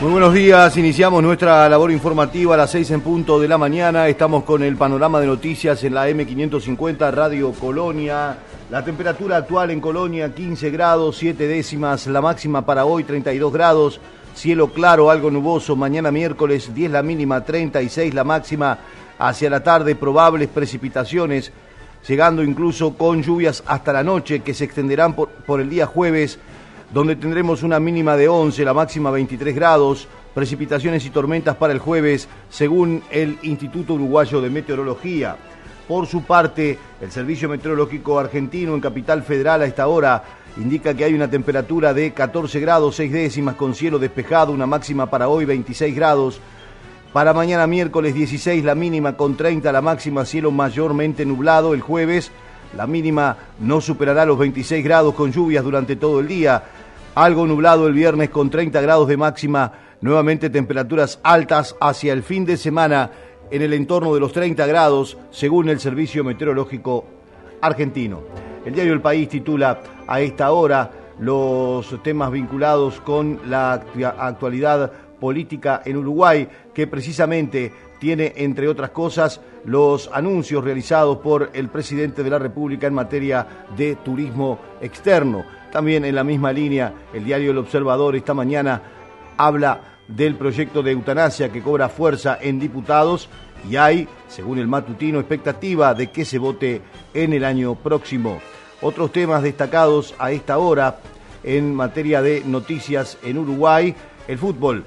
Muy buenos días, iniciamos nuestra labor informativa a las 6 en punto de la mañana. Estamos con el panorama de noticias en la M550 Radio Colonia. La temperatura actual en Colonia 15 grados, 7 décimas, la máxima para hoy 32 grados, cielo claro, algo nuboso, mañana miércoles 10 la mínima, 36 la máxima, hacia la tarde probables precipitaciones, llegando incluso con lluvias hasta la noche que se extenderán por, por el día jueves donde tendremos una mínima de 11, la máxima 23 grados, precipitaciones y tormentas para el jueves, según el Instituto Uruguayo de Meteorología. Por su parte, el Servicio Meteorológico Argentino en Capital Federal a esta hora indica que hay una temperatura de 14 grados 6 décimas con cielo despejado, una máxima para hoy 26 grados. Para mañana miércoles 16 la mínima con 30, la máxima cielo mayormente nublado el jueves. La mínima no superará los 26 grados con lluvias durante todo el día. Algo nublado el viernes con 30 grados de máxima. Nuevamente temperaturas altas hacia el fin de semana en el entorno de los 30 grados, según el Servicio Meteorológico Argentino. El diario El País titula a esta hora los temas vinculados con la actualidad política en Uruguay, que precisamente tiene, entre otras cosas, los anuncios realizados por el presidente de la República en materia de turismo externo. También en la misma línea, el diario El Observador esta mañana habla del proyecto de eutanasia que cobra fuerza en diputados y hay, según el matutino, expectativa de que se vote en el año próximo. Otros temas destacados a esta hora en materia de noticias en Uruguay, el fútbol.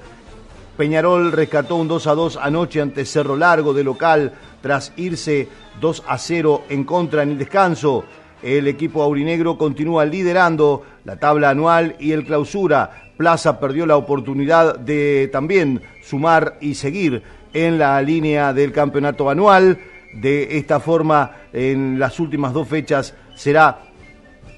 Peñarol rescató un 2 a 2 anoche ante Cerro Largo de local tras irse 2 a 0 en contra en el descanso. El equipo aurinegro continúa liderando la tabla anual y el clausura. Plaza perdió la oportunidad de también sumar y seguir en la línea del campeonato anual. De esta forma, en las últimas dos fechas será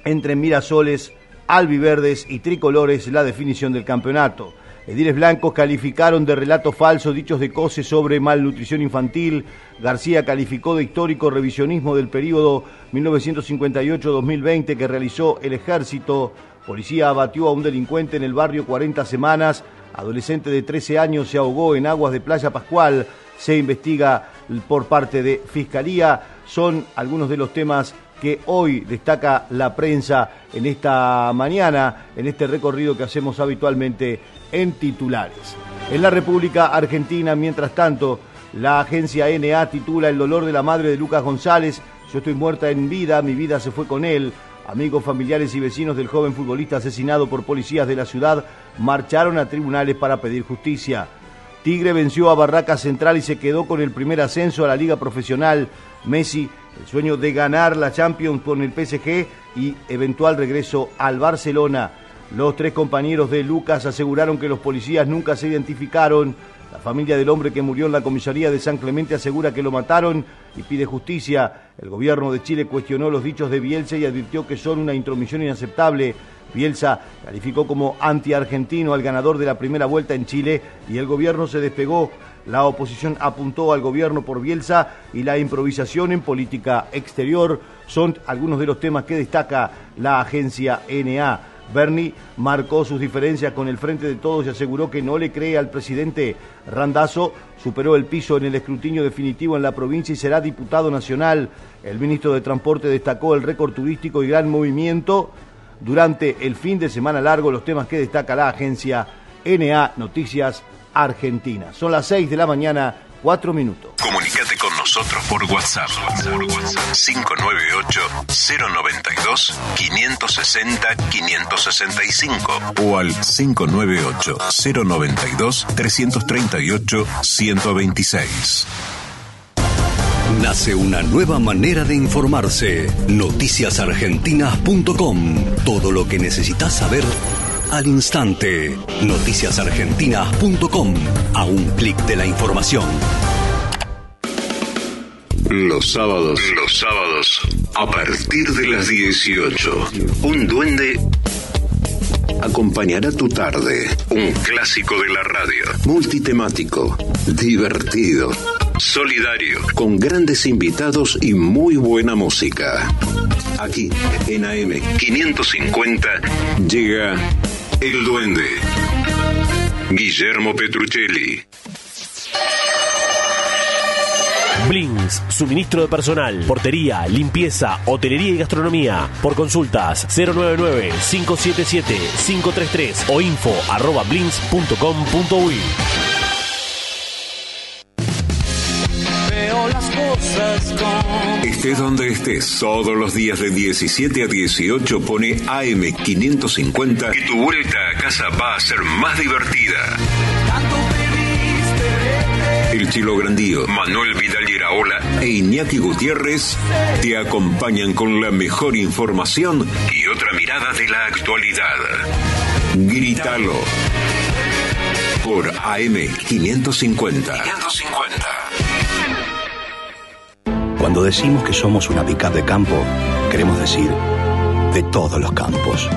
entre Mirasoles, Albiverdes y Tricolores la definición del campeonato. Ediles blancos calificaron de relato falso dichos de COSE sobre malnutrición infantil. García calificó de histórico revisionismo del periodo 1958-2020 que realizó el ejército. Policía abatió a un delincuente en el barrio 40 semanas. Adolescente de 13 años se ahogó en aguas de Playa Pascual. Se investiga por parte de Fiscalía. Son algunos de los temas que hoy destaca la prensa en esta mañana, en este recorrido que hacemos habitualmente en titulares. En la República Argentina, mientras tanto, la agencia NA titula El dolor de la madre de Lucas González. Yo estoy muerta en vida, mi vida se fue con él. Amigos, familiares y vecinos del joven futbolista asesinado por policías de la ciudad marcharon a tribunales para pedir justicia. Tigre venció a Barraca Central y se quedó con el primer ascenso a la liga profesional. Messi, el sueño de ganar la Champions con el PSG y eventual regreso al Barcelona. Los tres compañeros de Lucas aseguraron que los policías nunca se identificaron. La familia del hombre que murió en la comisaría de San Clemente asegura que lo mataron y pide justicia. El gobierno de Chile cuestionó los dichos de Bielsa y advirtió que son una intromisión inaceptable. Bielsa calificó como anti-argentino al ganador de la primera vuelta en Chile y el gobierno se despegó. La oposición apuntó al gobierno por Bielsa y la improvisación en política exterior son algunos de los temas que destaca la agencia NA. Bernie marcó sus diferencias con el Frente de Todos y aseguró que no le cree al presidente. Randazo superó el piso en el escrutinio definitivo en la provincia y será diputado nacional. El ministro de Transporte destacó el récord turístico y gran movimiento durante el fin de semana largo, los temas que destaca la agencia NA Noticias Argentina. Son las 6 de la mañana, 4 minutos. Comunicate con nosotros por WhatsApp. 598-092-560-565 o al 598-092-338-126. Nace una nueva manera de informarse. Noticiasargentinas.com. Todo lo que necesitas saber al instante. Noticiasargentinas.com. A un clic de la información. Los sábados, los sábados, a partir de las 18, un duende acompañará tu tarde. Un clásico de la radio. Multitemático, divertido, solidario, con grandes invitados y muy buena música. Aquí, en AM 550, llega El Duende. Guillermo Petruccelli. Blins, suministro de personal, portería, limpieza, hotelería y gastronomía. Por consultas 099-577-533 o info arroba blins.com.uy. Estés donde estés, todos los días de 17 a 18 pone AM550 y tu vuelta a casa va a ser más divertida. El Chilo Grandío, Manuel Vidal Iraola e Iñaki Gutiérrez te acompañan con la mejor información y otra mirada de la actualidad. Grítalo. Por AM550. Cuando decimos que somos una pickup de campo, queremos decir de todos los campos.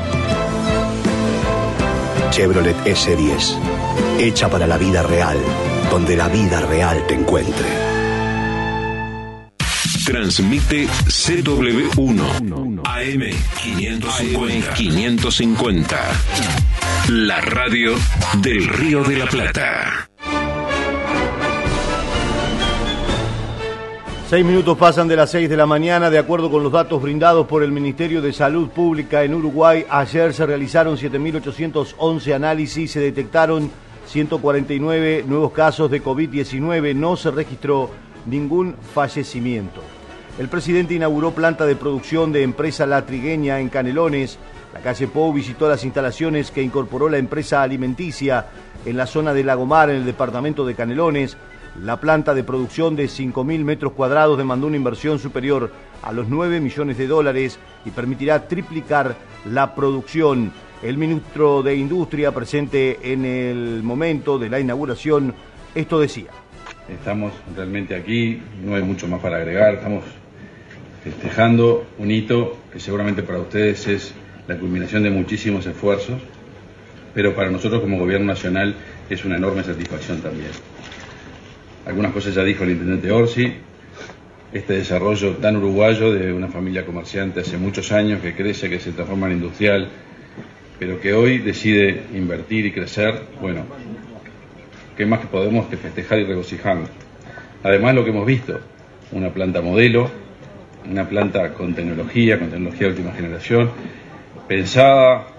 Chevrolet S10, hecha para la vida real, donde la vida real te encuentre. Transmite CW1 AM550. 550. La radio del Río de la Plata. Seis minutos pasan de las seis de la mañana. De acuerdo con los datos brindados por el Ministerio de Salud Pública en Uruguay, ayer se realizaron 7.811 análisis se detectaron 149 nuevos casos de COVID-19. No se registró ningún fallecimiento. El presidente inauguró planta de producción de empresa La Trigueña en Canelones. La calle Pou visitó las instalaciones que incorporó la empresa alimenticia en la zona de Lagomar, en el departamento de Canelones. La planta de producción de 5.000 metros cuadrados demandó una inversión superior a los 9 millones de dólares y permitirá triplicar la producción. El ministro de Industria, presente en el momento de la inauguración, esto decía. Estamos realmente aquí, no hay mucho más para agregar, estamos festejando un hito que seguramente para ustedes es la culminación de muchísimos esfuerzos, pero para nosotros como Gobierno Nacional es una enorme satisfacción también. Algunas cosas ya dijo el intendente Orsi, este desarrollo tan uruguayo de una familia comerciante hace muchos años que crece, que se transforma en industrial, pero que hoy decide invertir y crecer, bueno, ¿qué más que podemos que festejar y regocijarnos? Además lo que hemos visto, una planta modelo, una planta con tecnología, con tecnología de última generación, pensada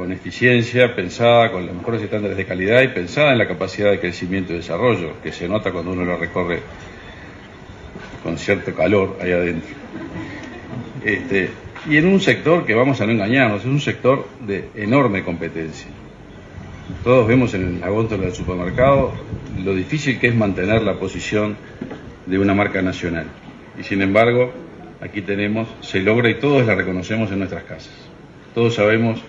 con eficiencia, pensada con los mejores estándares de calidad y pensada en la capacidad de crecimiento y desarrollo, que se nota cuando uno lo recorre con cierto calor ahí adentro. Este, y en un sector que vamos a no engañarnos, es un sector de enorme competencia. Todos vemos en la góndola del supermercado lo difícil que es mantener la posición de una marca nacional. Y sin embargo, aquí tenemos, se logra y todos la reconocemos en nuestras casas. Todos sabemos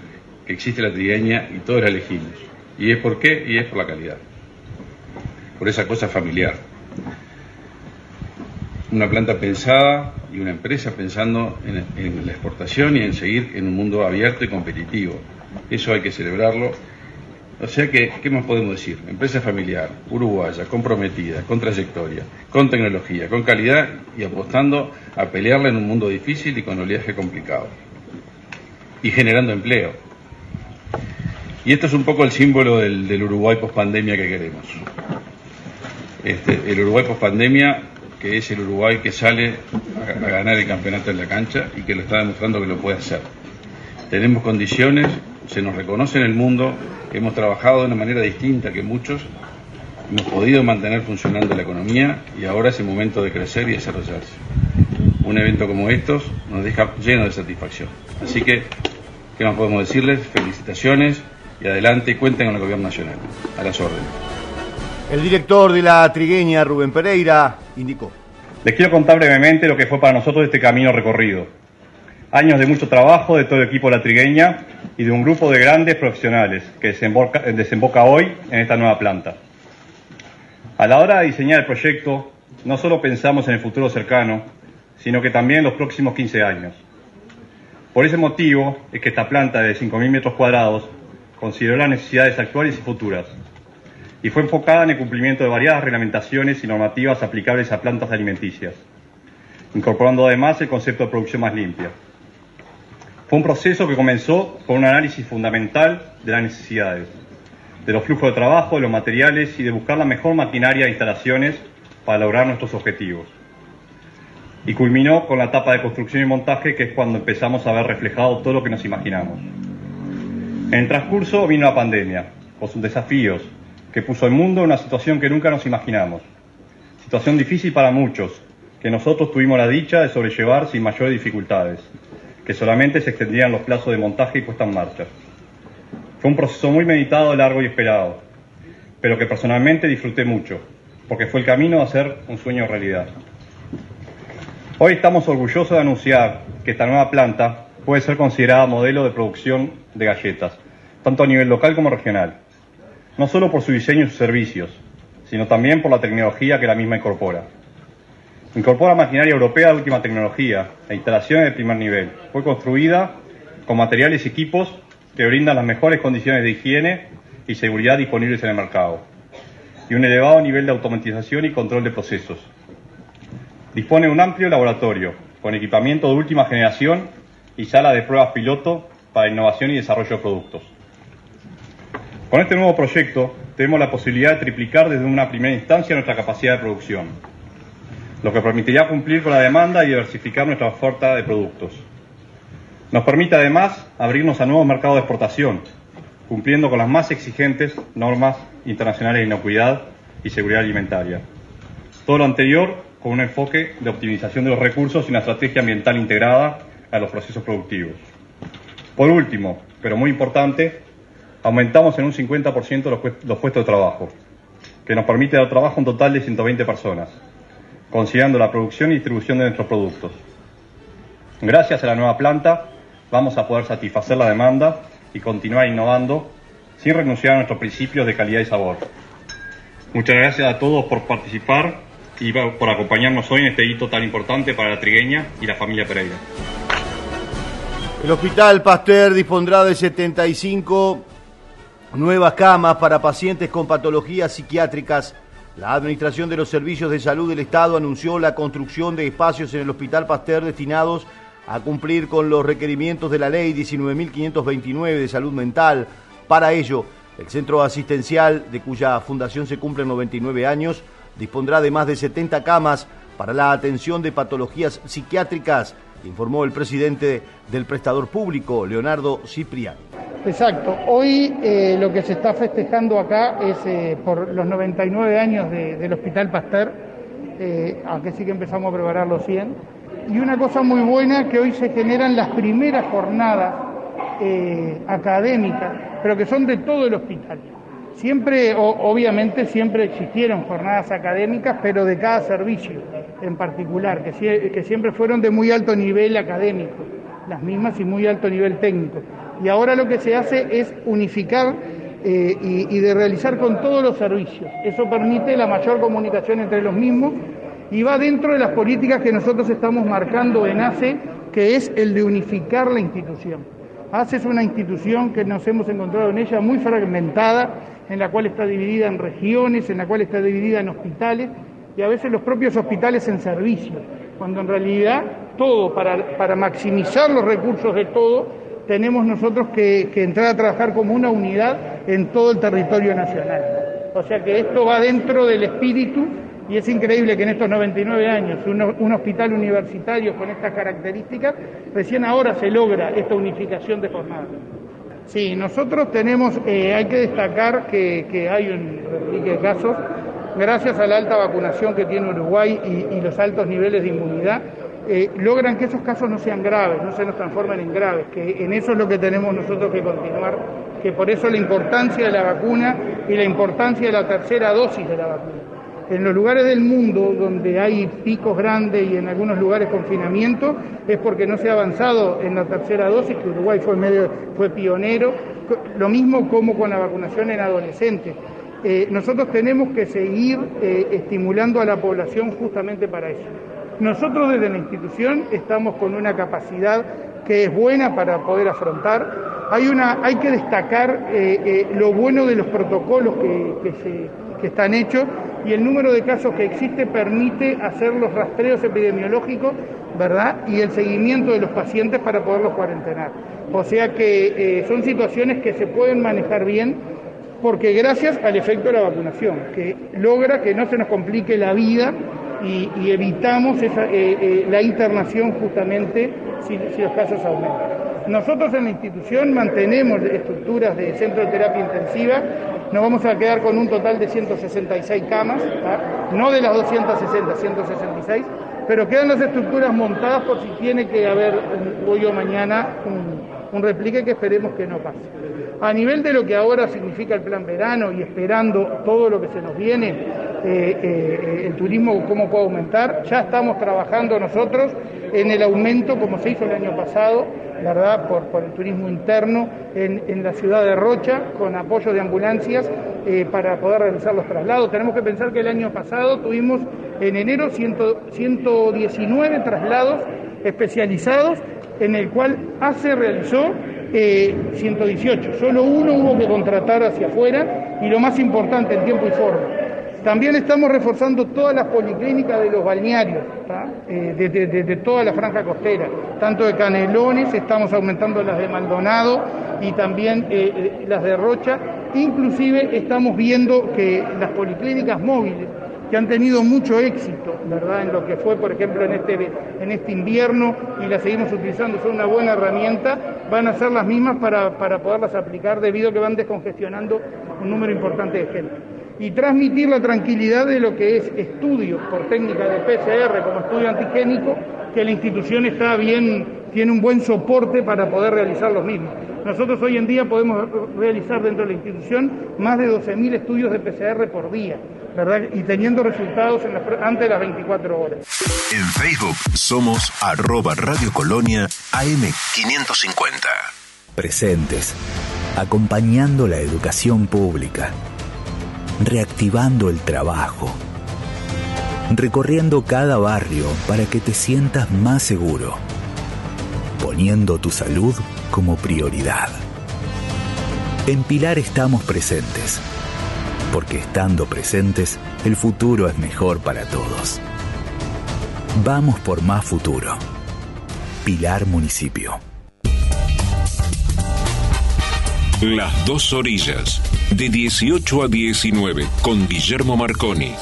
existe la trigueña y todos la elegimos. ¿Y es por qué? Y es por la calidad. Por esa cosa familiar. Una planta pensada y una empresa pensando en, la exportación y en seguir en un mundo abierto y competitivo. Eso hay que celebrarlo. O sea que, ¿qué más podemos decir? Empresa familiar, uruguaya, comprometida, con trayectoria, con tecnología, con calidad y apostando a pelearla en un mundo difícil y con oleaje complicado. Y generando empleo. Y esto es un poco el símbolo del, del Uruguay post-pandemia que queremos. Este, el Uruguay post-pandemia, que es el Uruguay que sale a, a ganar el campeonato en la cancha y que lo está demostrando que lo puede hacer. Tenemos condiciones, se nos reconoce en el mundo, hemos trabajado de una manera distinta que muchos, hemos podido mantener funcionando la economía y ahora es el momento de crecer y desarrollarse. Un evento como estos nos deja lleno de satisfacción. Así que, ¿qué más podemos decirles? Felicitaciones y adelante y cuenten con el Gobierno Nacional. A las órdenes. El director de la Trigueña, Rubén Pereira, indicó. Les quiero contar brevemente lo que fue para nosotros este camino recorrido. Años de mucho trabajo de todo el equipo de la Trigueña y de un grupo de grandes profesionales que desemboca, desemboca hoy en esta nueva planta. A la hora de diseñar el proyecto, no solo pensamos en el futuro cercano, sino que también en los próximos 15 años. Por ese motivo es que esta planta de 5.000 metros cuadrados consideró las necesidades actuales y futuras y fue enfocada en el cumplimiento de variadas reglamentaciones y normativas aplicables a plantas alimenticias, incorporando además el concepto de producción más limpia. Fue un proceso que comenzó con un análisis fundamental de las necesidades, de los flujos de trabajo, de los materiales y de buscar la mejor maquinaria e instalaciones para lograr nuestros objetivos. Y culminó con la etapa de construcción y montaje, que es cuando empezamos a ver reflejado todo lo que nos imaginamos. En el transcurso vino la pandemia, con sus desafíos, que puso al mundo en una situación que nunca nos imaginamos. Situación difícil para muchos, que nosotros tuvimos la dicha de sobrellevar sin mayores dificultades, que solamente se extendían los plazos de montaje y puesta en marcha. Fue un proceso muy meditado, largo y esperado, pero que personalmente disfruté mucho, porque fue el camino a hacer un sueño realidad. Hoy estamos orgullosos de anunciar que esta nueva planta puede ser considerada modelo de producción de galletas, tanto a nivel local como regional, no solo por su diseño y sus servicios, sino también por la tecnología que la misma incorpora. Incorpora maquinaria europea de última tecnología e instalaciones de primer nivel. Fue construida con materiales y equipos que brindan las mejores condiciones de higiene y seguridad disponibles en el mercado, y un elevado nivel de automatización y control de procesos. Dispone de un amplio laboratorio, con equipamiento de última generación y sala de pruebas piloto para innovación y desarrollo de productos. Con este nuevo proyecto tenemos la posibilidad de triplicar desde una primera instancia nuestra capacidad de producción, lo que permitiría cumplir con la demanda y diversificar nuestra oferta de productos. Nos permite además abrirnos a nuevos mercados de exportación, cumpliendo con las más exigentes normas internacionales de inocuidad y seguridad alimentaria. Todo lo anterior con un enfoque de optimización de los recursos y una estrategia ambiental integrada a los procesos productivos. Por último, pero muy importante, aumentamos en un 50% los, puestos de trabajo, que nos permite dar trabajo a un total de 120 personas, considerando la producción y distribución de nuestros productos. Gracias a la nueva planta vamos a poder satisfacer la demanda y continuar innovando sin renunciar a nuestros principios de calidad y sabor. Muchas gracias a todos por participar y por acompañarnos hoy en este hito tan importante para la trigueña y la familia Pereira. El Hospital Pasteur dispondrá de 75 nuevas camas para pacientes con patologías psiquiátricas la Administración de los Servicios de Salud del Estado anunció la construcción de espacios en el Hospital Pasteur destinados a cumplir con los requerimientos de la Ley 19.529 de Salud Mental. Para ello, el centro asistencial, de cuya fundación se cumplen 99 años, dispondrá de más de 70 camas para la atención de patologías psiquiátricas, informó el presidente del prestador público, Leonardo Cipriani. Exacto. Hoy eh, lo que se está festejando acá es eh, por los 99 años del Hospital Pasteur, eh, aunque sí que empezamos a preparar los 100. Y una cosa muy buena que hoy se generan las primeras jornadas académicas, pero que son de todo el hospital. Siempre, obviamente, siempre existieron jornadas académicas, pero de cada servicio en particular, que siempre fueron de muy alto nivel académico, las mismas y muy alto nivel técnico y ahora lo que se hace es unificar eh, y, de realizar con todos los servicios. Eso permite la mayor comunicación entre los mismos y va dentro de las políticas que nosotros estamos marcando en ACE, que es el de unificar la institución. ACE es una institución que nos hemos encontrado en ella muy fragmentada, en la cual está dividida en regiones, en la cual está dividida en hospitales y a veces los propios hospitales en servicios, cuando en realidad todo, para, para maximizar los recursos de todo, tenemos nosotros que, entrar a trabajar como una unidad en todo el territorio nacional. O sea que esto va dentro del espíritu y es increíble que en estos 99 años un, hospital universitario con estas características, recién ahora se logra esta unificación de jornada. Sí, nosotros tenemos, eh, hay que destacar que, hay un de casos, gracias a la alta vacunación que tiene Uruguay y los altos niveles de inmunidad, eh, logran que esos casos no sean graves, no se nos transformen en graves, que en eso es lo que tenemos nosotros que continuar, que por eso la importancia de la vacuna y la importancia de la tercera dosis de la vacuna. En los lugares del mundo donde hay picos grandes y en algunos lugares confinamiento es porque no se ha avanzado en la tercera dosis, que Uruguay fue pionero, lo mismo como con la vacunación en adolescentes. Eh, nosotros tenemos que seguir eh, estimulando a la población justamente para eso. Nosotros desde la institución estamos con una capacidad que es buena para poder afrontar. Hay, una, hay que destacar eh, lo bueno de los protocolos que, se, están hechos y el número de casos que existe permite hacer los rastreos epidemiológicos, ¿verdad? Y el seguimiento de los pacientes para poderlos cuarentenar. O sea que eh, son situaciones que se pueden manejar bien porque gracias al efecto de la vacunación, que logra que no se nos complique la vida y, evitamos eh, eh, la internación justamente si, si los casos aumentan. Nosotros en la institución mantenemos estructuras de centro de terapia intensiva, nos vamos a quedar con un total de 166 camas, ¿tá? no de las 260, 166, pero quedan las estructuras montadas por si tiene que haber hoy o mañana un, un replique que esperemos que no pase. A nivel de lo que ahora significa el plan verano y esperando todo lo que se nos viene, eh, eh, el turismo cómo puede aumentar, ya estamos trabajando nosotros en el aumento como se hizo el año pasado, verdad, por, por el turismo interno en, en, la ciudad de Rocha, con apoyo de ambulancias eh, para poder realizar los traslados. Tenemos que pensar que el año pasado tuvimos en enero 100, 119 traslados especializados, en el cual ACE realizó eh, 118. Solo uno hubo que contratar hacia afuera y lo más importante, en tiempo y forma. También estamos reforzando todas las policlínicas de los balnearios, eh, de, toda la franja costera, tanto de Canelones, estamos aumentando las de Maldonado y también eh, las de Rocha. Inclusive estamos viendo que las policlínicas móviles, que han tenido mucho éxito, ¿verdad? En lo que fue, por ejemplo, en este, en este invierno y las seguimos utilizando, son una buena herramienta, van a ser las mismas para, para poderlas aplicar debido a que van descongestionando un número importante de gente y transmitir la tranquilidad de lo que es estudio por técnica de PCR como estudio antigénico, que la institución está bien, tiene un buen soporte para poder realizar los mismos. Nosotros hoy en día podemos realizar dentro de la institución más de 12.000 estudios de PCR por día, ¿verdad? Y teniendo resultados en antes de las 24 horas. En Facebook somos arroba Radio Colonia AM550. Presentes, acompañando la educación pública reactivando el trabajo, recorriendo cada barrio para que te sientas más seguro, poniendo tu salud como prioridad. En Pilar estamos presentes, porque estando presentes, el futuro es mejor para todos. Vamos por más futuro. Pilar Municipio. Las dos orillas, de 18 a 19, con Guillermo Marconi.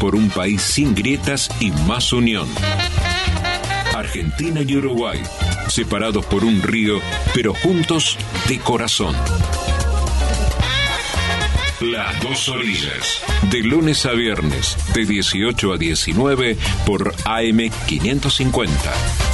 Por un país sin grietas y más unión. Argentina y Uruguay, separados por un río, pero juntos de corazón. Las dos orillas, de lunes a viernes, de 18 a 19, por AM550.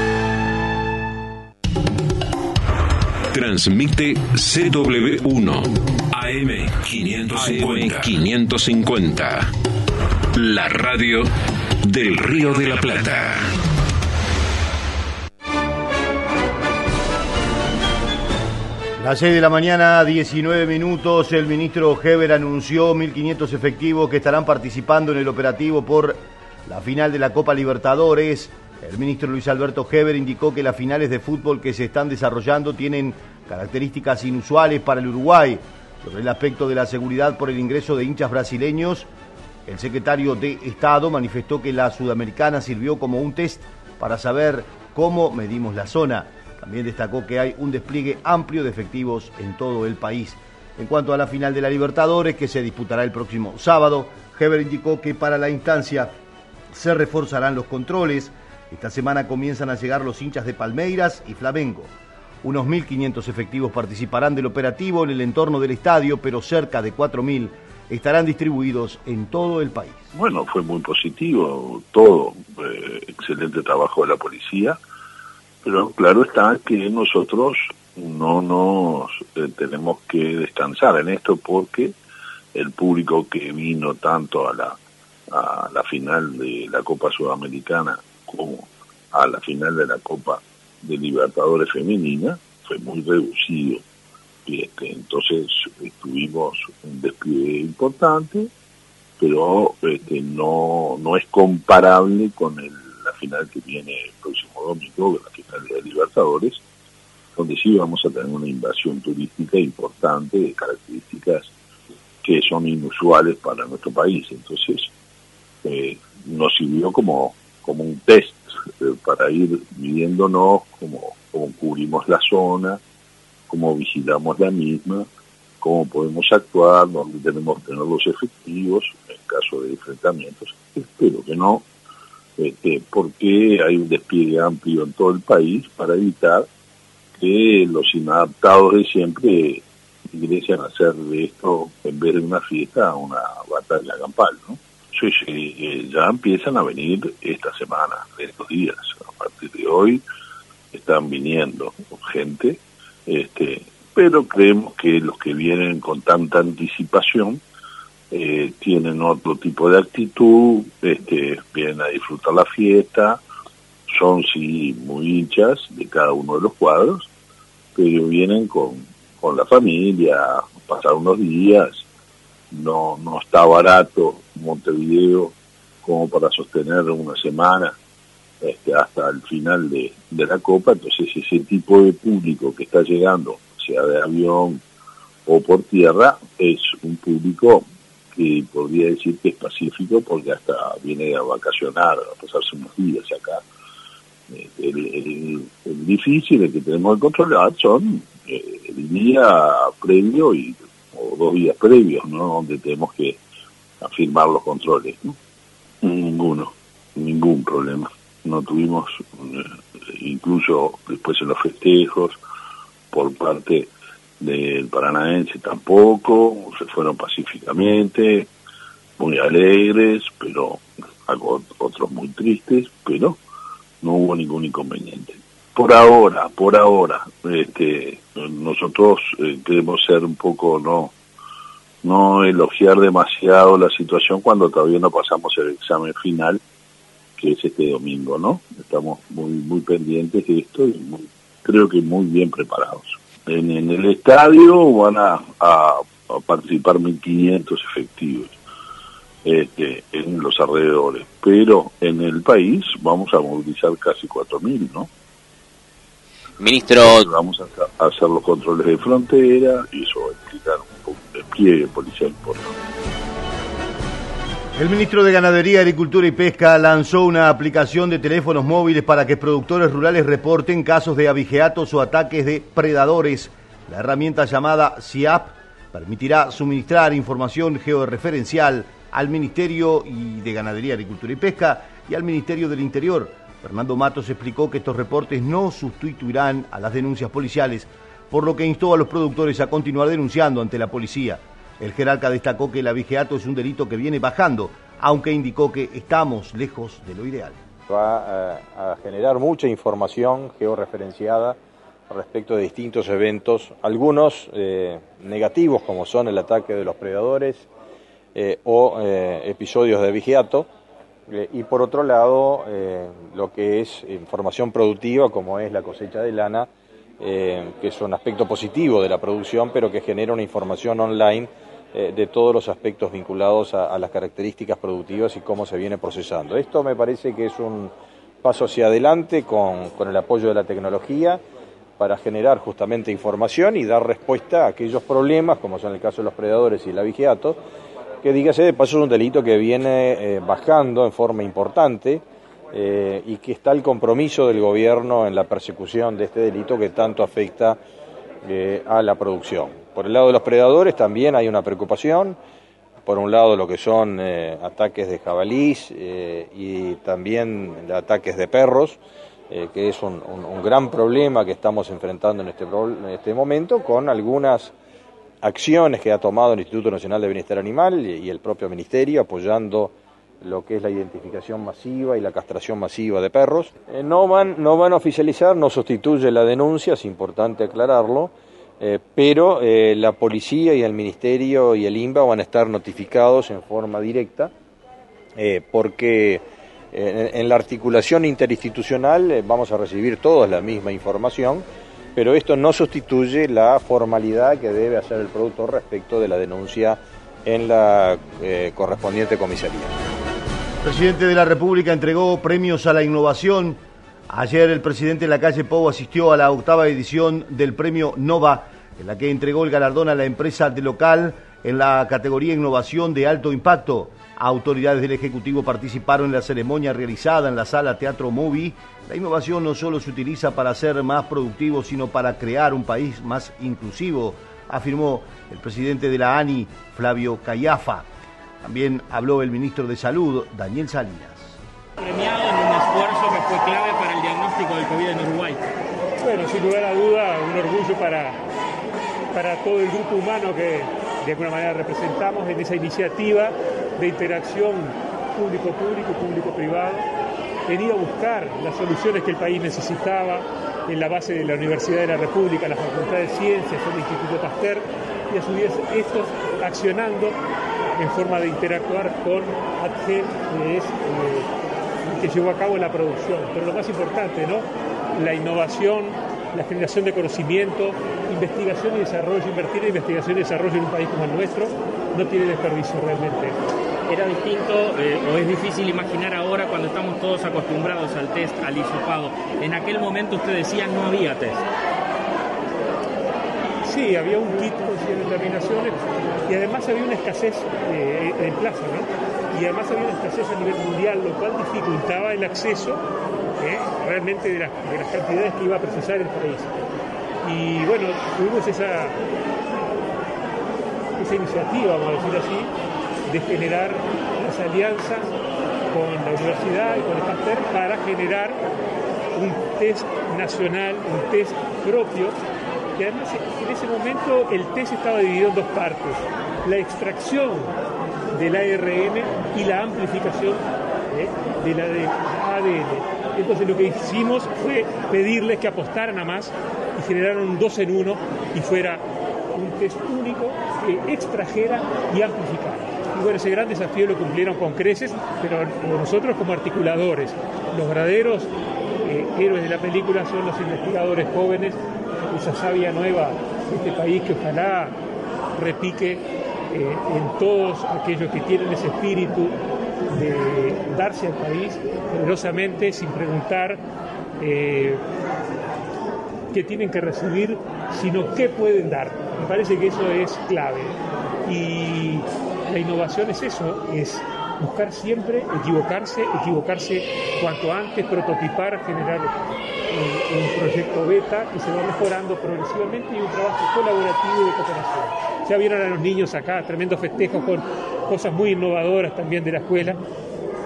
Transmite CW1 AM550. 550. La radio del Río de la Plata. Las 6 de la mañana, 19 minutos, el ministro Heber anunció 1.500 efectivos que estarán participando en el operativo por la final de la Copa Libertadores. El ministro Luis Alberto Heber indicó que las finales de fútbol que se están desarrollando tienen características inusuales para el Uruguay. Sobre el aspecto de la seguridad por el ingreso de hinchas brasileños, el secretario de Estado manifestó que la sudamericana sirvió como un test para saber cómo medimos la zona. También destacó que hay un despliegue amplio de efectivos en todo el país. En cuanto a la final de la Libertadores, que se disputará el próximo sábado, Heber indicó que para la instancia se reforzarán los controles, Esta semana comienzan a llegar los hinchas de Palmeiras y Flamengo. Unos 1.500 efectivos participarán del operativo en el entorno del estadio, pero cerca de 4.000 estarán distribuidos en todo el país. Bueno, fue muy positivo todo, eh, excelente trabajo de la policía, pero claro está que nosotros no nos eh, tenemos que descansar en esto porque el público que vino tanto a la, a la final de la Copa Sudamericana como a la final de la Copa de Libertadores Femenina fue muy reducido. Y este, entonces tuvimos un despliegue importante, pero este, no, no es comparable con el, la final que viene el próximo domingo, la final de Libertadores, donde sí vamos a tener una invasión turística importante de características que son inusuales para nuestro país. Entonces, eh, nos sirvió como, como un test eh, para ir midiéndonos cómo, cubrimos la zona, cómo vigilamos la misma, cómo podemos actuar, dónde tenemos que tener los efectivos en caso de enfrentamientos. Espero que no, este, porque hay un despliegue amplio en todo el país para evitar que los inadaptados de siempre ingresen a hacer de esto, en vez de una fiesta, una batalla campal, ¿no? Sí, sí, eh, ya empiezan a venir esta semana, estos días, a partir de hoy están viniendo gente, este, pero creemos que los que vienen con tanta anticipación eh, tienen otro tipo de actitud, este, vienen a disfrutar la fiesta, son sí muy hinchas de cada uno de los cuadros, pero vienen con, con la familia, pasar unos días, no, no está barato Montevideo como para sostener una semana este, hasta el final de, de la Copa, entonces ese tipo de público que está llegando, sea de avión o por tierra, es un público que podría decir que es pacífico porque hasta viene a vacacionar, a pasarse unos días acá. Este, el, difícil, que tenemos que controlar son eh, el día previo y o dos días previos, ¿no? Donde tenemos que afirmar los controles. Ninguno, ningún problema. No tuvimos, eh, incluso después en los festejos, por parte del paranaense tampoco, se fueron pacíficamente, muy alegres, pero otros muy tristes, pero no hubo ningún inconveniente. Por ahora, por ahora, este, nosotros eh, queremos ser un poco, no, no elogiar demasiado la situación cuando todavía no pasamos el examen final, que es este domingo, ¿no? Estamos muy, muy pendientes de esto y creo que muy bien preparados. En, en el estadio van a, a, a participar 1.500 efectivos este, en los alrededores, pero en el país vamos a movilizar casi 4.000, ¿no? Ministro. Vamos a hacer los controles de frontera y eso va a implicar policial importante. El ministro de Ganadería, Agricultura y Pesca lanzó una aplicación de teléfonos móviles para que productores rurales reporten casos de abigeatos o ataques de predadores. La herramienta llamada CIAP permitirá suministrar información georreferencial al Ministerio de Ganadería, Agricultura y Pesca y al Ministerio del Interior Fernando Matos explicó que estos reportes no sustituirán a las denuncias policiales, por lo que instó a los productores a continuar denunciando ante la policía. El jerarca destacó que el abigeato es un delito que viene bajando, aunque indicó que estamos lejos de lo ideal. Va a, generar mucha información georreferenciada respecto de distintos eventos, algunos eh, negativos como son el ataque de los predadores eh, o eh, episodios de abigeato, eh, y por otro lado, eh, lo que es información productiva, como es la cosecha de lana, eh, que es un aspecto positivo de la producción, pero que genera una información online de todos los aspectos vinculados a, las características productivas y cómo se viene procesando. Esto me parece que es un paso hacia adelante con, con el apoyo de la tecnología para generar justamente información y dar respuesta a aquellos problemas, como son el caso de los predadores y el abigeato, que dígase de paso es un delito que viene eh, bajando en forma importante eh, y que está el compromiso del gobierno en la persecución de este delito que tanto afecta eh, a la producción. Por el lado de los predadores también hay una preocupación por un lado lo que son eh, ataques de jabalís y también ataques de perros, que es un, gran problema que estamos enfrentando en este, en este momento, con algunas acciones que ha tomado el Instituto Nacional de Bienestar Animal y, el propio Ministerio apoyando lo que es la identificación masiva y la castración masiva de perros. no, van, no van a oficializar, no sustituye la denuncia, es importante aclararlo, eh, pero eh, la policía y el ministerio y el INBA van a estar notificados en forma directa eh, porque en, la articulación interinstitucional vamos a recibir todos la misma información, pero esto no sustituye la formalidad que debe hacer el productor respecto de la denuncia en la correspondiente comisaría. El presidente de la República entregó premios a la innovación. Ayer el presidente de la calle Pou asistió a la octava edición del premio Nova en la que entregó el galardón a la empresa de local en la categoría Innovación de Alto Impacto. Autoridades del Ejecutivo participaron en la ceremonia realizada en la sala Teatro Movie. La innovación no solo se utiliza para ser más productivo, sino para crear un país más inclusivo, afirmó el presidente de la ANI, Flavio Cayafa. También habló el ministro de Salud, Daniel Salinas. Premiado en un esfuerzo que fue clave para el diagnóstico del COVID en Uruguay. Bueno, sin lugar a duda, un orgullo para, para todo el grupo humano que de alguna manera representamos en esa iniciativa de interacción público-público, público-privado, venir a buscar las soluciones que el país necesitaba en la base de la Universidad de la República, la Facultad de Ciencias, el Instituto Pasteur, y a su vez estos accionando en forma de interactuar con ATG, que es eh, que llevó a cabo la producción. Pero lo más importante, ¿no? La innovación, la generación de conocimiento, investigación y desarrollo, invertir en investigación y desarrollo en un país como el nuestro no tiene desperdicio realmente. Era distinto eh, o es difícil imaginar ahora cuando estamos todos acostumbrados al test, al hisopado. En aquel momento usted decía no había test. Sí, había un kit con 100 determinaciones y además había una escasez eh, en plaza, ¿no? Y además había una escasez a nivel mundial, lo cual dificultaba el acceso ¿eh? realmente de, de las cantidades que iba a procesar el país. Y bueno, tuvimos esa, esa iniciativa, vamos a decir así, de generar las alianzas con la universidad y con el Pasteur para generar un test nacional, un test propio, que además en ese momento el test estaba dividido en dos partes, la extracción del ARN y la amplificación ¿eh? de la ADN. Entonces lo que hicimos fue pedirles que apostaran a más y generaron un dos en uno y fuera un test único que extrajera y amplificara. Y bueno, ese gran desafío lo cumplieron con creces, pero nosotros como articuladores, los verdaderos eh, héroes de la película son los investigadores jóvenes, esa savia nueva de este país que ojalá repique eh, en todos aquellos que tienen ese espíritu de darse al país generosamente sin preguntar eh, qué tienen que recibir, sino qué pueden dar. Me parece que eso es clave. Y la innovación es eso, es buscar siempre equivocarse, equivocarse cuanto antes, prototipar, generar un, un, proyecto beta que se va mejorando progresivamente y un trabajo colaborativo de cooperación. Ya vieron a los niños acá, tremendos festejos con cosas muy innovadoras también de la escuela.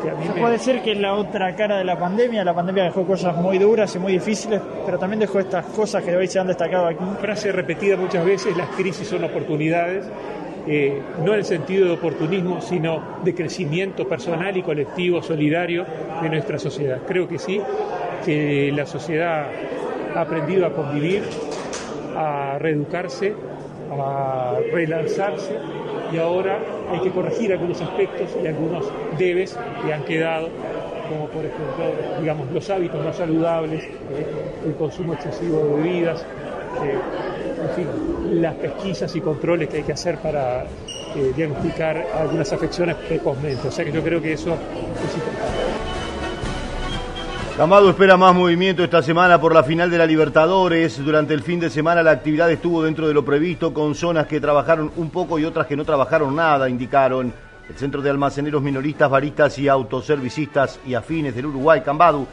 Se puede decir que es la otra cara de la pandemia, la pandemia dejó cosas muy duras y muy difíciles, pero también dejó estas cosas que hoy se han destacado aquí. Frase repetida muchas veces, las crisis son oportunidades, eh, no en el sentido de oportunismo, sino de crecimiento personal y colectivo, solidario de nuestra sociedad. Creo que sí, que la sociedad ha aprendido a convivir, a reeducarse, a relanzarse y ahora hay que corregir algunos aspectos y algunos debes que han quedado, como por ejemplo, digamos, los hábitos no saludables, eh, el consumo excesivo de bebidas, eh, en fin, las pesquisas y controles que hay que hacer para eh, diagnosticar algunas afecciones precozmente. O sea que yo creo que eso es importante. Camado espera más movimiento esta semana por la final de la Libertadores. Durante el fin de semana la actividad estuvo dentro de lo previsto con zonas que trabajaron un poco y otras que no trabajaron nada, indicaron el Centro de Almaceneros Minoristas, Baristas y Autoservicistas y Afines del Uruguay, Cambadu.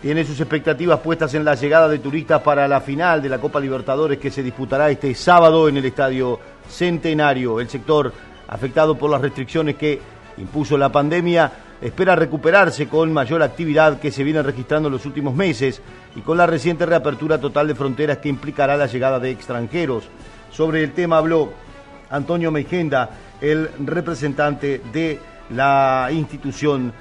Tiene sus expectativas puestas en la llegada de turistas para la final de la Copa Libertadores que se disputará este sábado en el Estadio Centenario. El sector afectado por las restricciones que impuso la pandemia, espera recuperarse con mayor actividad que se viene registrando en los últimos meses y con la reciente reapertura total de fronteras que implicará la llegada de extranjeros. Sobre el tema habló Antonio Meijenda, el representante de la institución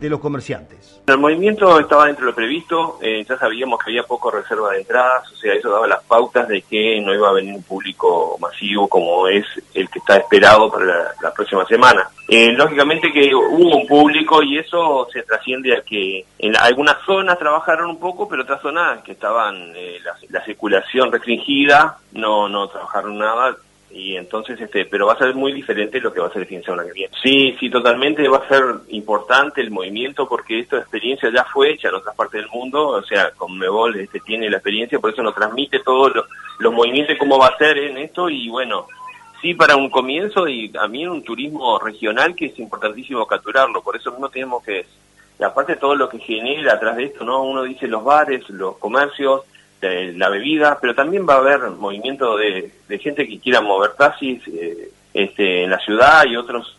de los comerciantes. El movimiento estaba dentro de lo previsto, eh, ya sabíamos que había poco reserva de entradas, o sea, eso daba las pautas de que no iba a venir un público masivo como es el que está esperado para la, próxima semana. Eh, lógicamente que hubo un público y eso se trasciende a que en algunas zonas trabajaron un poco, pero otras zonas que estaban eh, la, la circulación restringida no, no trabajaron nada, y entonces este pero va a ser muy diferente lo que va a ser el fin de semana que viene. Sí sí totalmente va a ser importante el movimiento porque esta experiencia ya fue hecha en otras partes del mundo o sea con Mebol este tiene la experiencia por eso nos transmite todos los movimientos cómo va a ser en esto. Y bueno sí para un comienzo y también un turismo regional que es importantísimo capturarlo. Por eso mismo tenemos que y aparte todo lo que genera atrás de esto no uno dice los bares los comercios la bebida, pero también va a haber movimiento de, gente que quiera mover taxis eh, este, en la ciudad y otros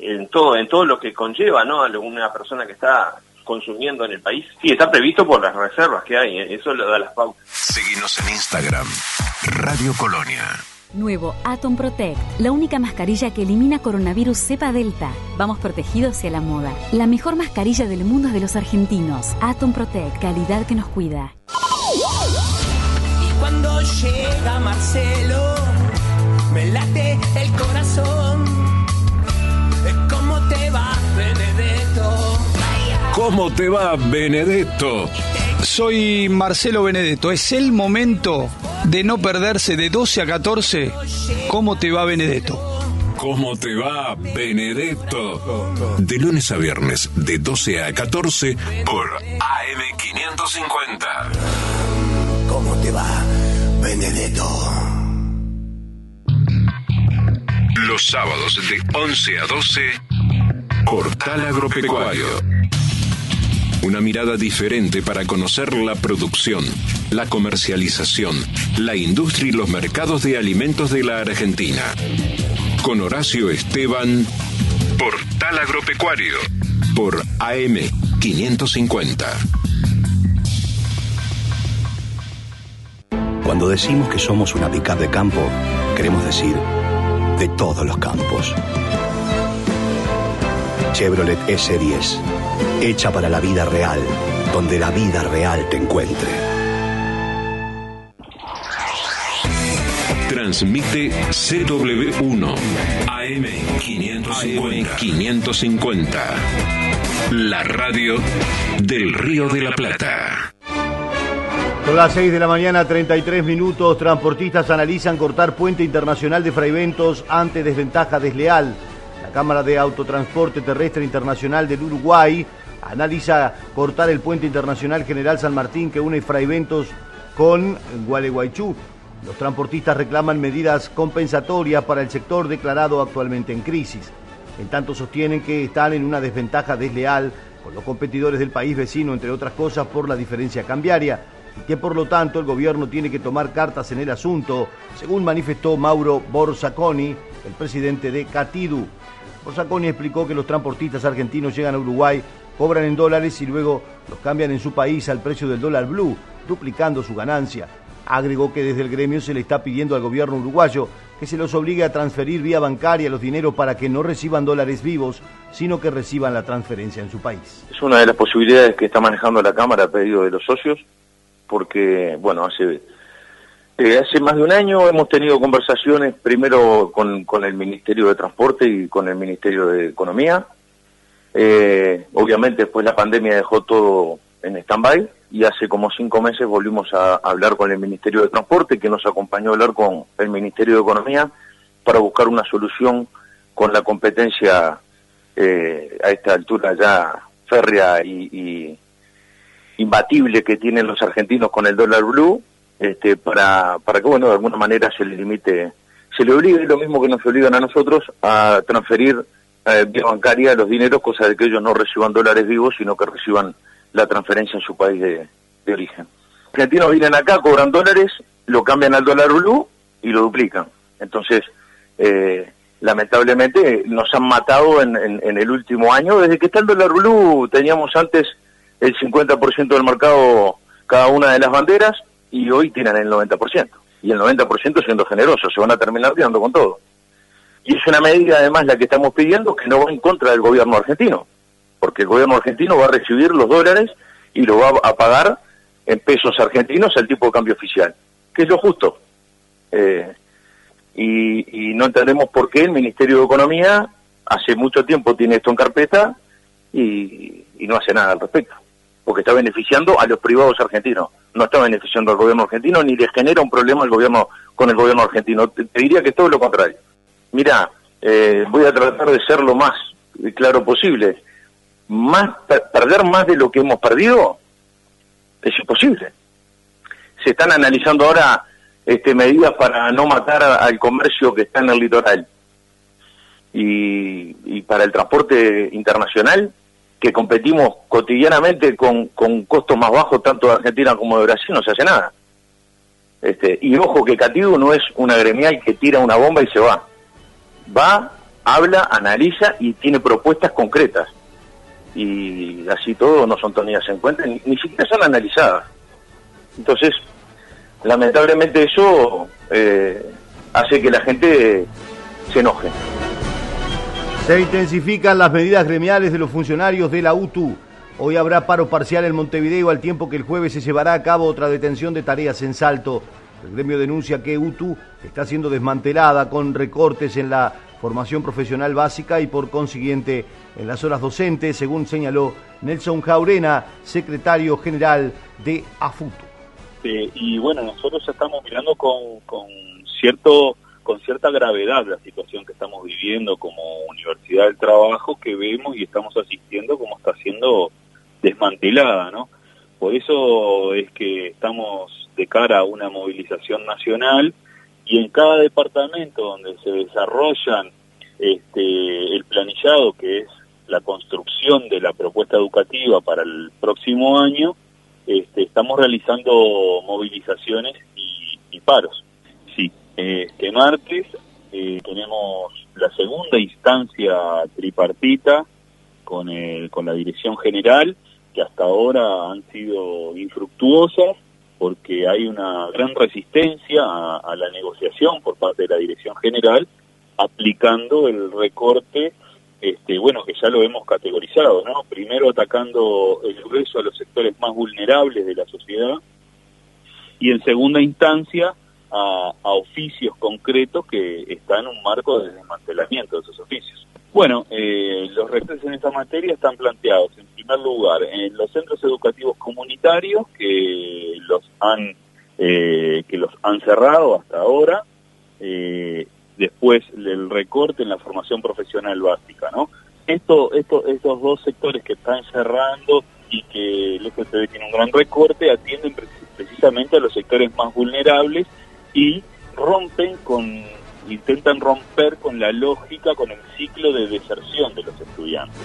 en todo en todo lo que conlleva no a una persona que está consumiendo en el país. Sí, está previsto por las reservas que hay, ¿eh? eso lo da las pautas. Seguimos en Instagram, Radio Colonia. Nuevo Atom Protect, la única mascarilla que elimina coronavirus cepa delta. Vamos protegidos hacia la moda. La mejor mascarilla del mundo es de los argentinos. Atom Protect, calidad que nos cuida. Llega Marcelo, me late el corazón. ¿Cómo te va, Benedetto? ¿Cómo te va, Benedetto? Soy Marcelo Benedetto. Es el momento de no perderse de 12 a 14. ¿Cómo te va, Benedetto? ¿Cómo te va, Benedetto? De lunes a viernes, de 12 a 14, por AM550. ¿Cómo te va, los sábados de 11 a 12, Portal Agropecuario. Una mirada diferente para conocer la producción, la comercialización, la industria y los mercados de alimentos de la Argentina. Con Horacio Esteban, Portal Agropecuario, por AM550. Cuando decimos que somos una pickup de campo, queremos decir de todos los campos. Chevrolet S10, hecha para la vida real, donde la vida real te encuentre. Transmite CW1 AM550. 550. La radio del Río de la Plata. Son las 6 de la mañana, 33 minutos. Transportistas analizan cortar puente internacional de Fraiventos ante desventaja desleal. La Cámara de Autotransporte Terrestre Internacional del Uruguay analiza cortar el puente internacional General San Martín que une Fraiventos con Gualeguaychú. Los transportistas reclaman medidas compensatorias para el sector declarado actualmente en crisis. En tanto sostienen que están en una desventaja desleal con los competidores del país vecino, entre otras cosas, por la diferencia cambiaria que por lo tanto el gobierno tiene que tomar cartas en el asunto, según manifestó Mauro Borsaconi, el presidente de Catidu. Borsaconi explicó que los transportistas argentinos llegan a Uruguay, cobran en dólares y luego los cambian en su país al precio del dólar blue, duplicando su ganancia. Agregó que desde el gremio se le está pidiendo al gobierno uruguayo que se los obligue a transferir vía bancaria los dineros para que no reciban dólares vivos, sino que reciban la transferencia en su país. Es una de las posibilidades que está manejando la Cámara a pedido de los socios, porque, bueno, hace, eh, hace más de un año hemos tenido conversaciones primero con, con el Ministerio de Transporte y con el Ministerio de Economía. Eh, obviamente después la pandemia dejó todo en stand-by y hace como cinco meses volvimos a hablar con el Ministerio de Transporte, que nos acompañó a hablar con el Ministerio de Economía para buscar una solución con la competencia eh, a esta altura ya férrea y, imbatible que tienen los argentinos con el dólar blue, este, para, para que, bueno, de alguna manera se le limite, se le obligue lo mismo que nos obligan a nosotros a transferir eh, vía bancaria los dineros, cosa de que ellos no reciban dólares vivos, sino que reciban la transferencia en su país de, origen. Los argentinos vienen acá, cobran dólares, lo cambian al dólar blue y lo duplican. Entonces, eh, lamentablemente nos han matado en, en, el último año. Desde que está el dólar blue teníamos antes el 50% del mercado cada una de las banderas y hoy tienen el 90%. Y el 90% siendo generosos, se van a terminar quedando con todo. Y es una medida además la que estamos pidiendo que no va en contra del gobierno argentino, porque el gobierno argentino va a recibir los dólares y lo va a pagar en pesos argentinos al tipo de cambio oficial, que es lo justo. Eh, y, no entendemos por qué el Ministerio de Economía hace mucho tiempo tiene esto en carpeta y, no hace nada al respecto, porque está beneficiando a los privados argentinos, no está beneficiando al gobierno argentino ni le genera un problema al gobierno con el gobierno argentino. Te, diría que es todo lo contrario. Mira, eh, voy a tratar de ser lo más claro posible. Perder más de lo que hemos perdido es imposible. Se están analizando ahora este, medidas para no matar al comercio que está en el litoral. Y, para el transporte internacional, que competimos cotidianamente con, con costos más bajos tanto de Argentina como de Brasil, no se hace nada. Este, y ojo que Cativo no es una gremial que tira una bomba y se va. Va, habla, analiza y tiene propuestas concretas. Y así todo no son tenidas en cuenta, ni, siquiera son analizadas. Entonces, lamentablemente eso eh, hace que la gente se enoje. Se intensifican las medidas gremiales de los funcionarios de la UTU. Hoy habrá paro parcial en Montevideo al tiempo que el jueves se llevará a cabo otra detención de tareas en Salto. El gremio denuncia que UTU está siendo desmantelada con recortes en la formación profesional básica y por consiguiente en las horas docentes, según señaló Nelson Jaurena, secretario general de AFUTU. Este, y bueno, nosotros estamos mirando con, con, cierto con cierta gravedad la situación que estamos viviendo como Universidad del Trabajo, que vemos y estamos asistiendo como está siendo desmantelada, ¿no? Por eso es que estamos de cara a una movilización nacional y en cada departamento donde se desarrollan este, el planillado, que es la construcción de la propuesta educativa para el próximo año, este, estamos realizando movilizaciones y, paros. Sí, este martes eh, tenemos la segunda instancia tripartita con, el, con la dirección general, que hasta ahora han sido infructuosas porque hay una gran resistencia a, a la negociación por parte de la dirección general, aplicando el recorte este, bueno, que ya lo hemos categorizado, ¿no? Primero atacando el grueso a los sectores más vulnerables de la sociedad y en segunda instancia a, oficios concretos que están en un marco de desmantelamiento de esos oficios. Bueno, eh, los recortes en esta materia están planteados, en primer lugar, en los centros educativos comunitarios que los han eh, que los han cerrado hasta ahora, eh, después el recorte en la formación profesional básica, ¿no? Esto, esto, estos dos sectores que están cerrando y que el FCB tiene un gran recorte atienden precisamente a los sectores más vulnerables y rompen con, intentan romper con la lógica, con el ciclo de deserción de los estudiantes.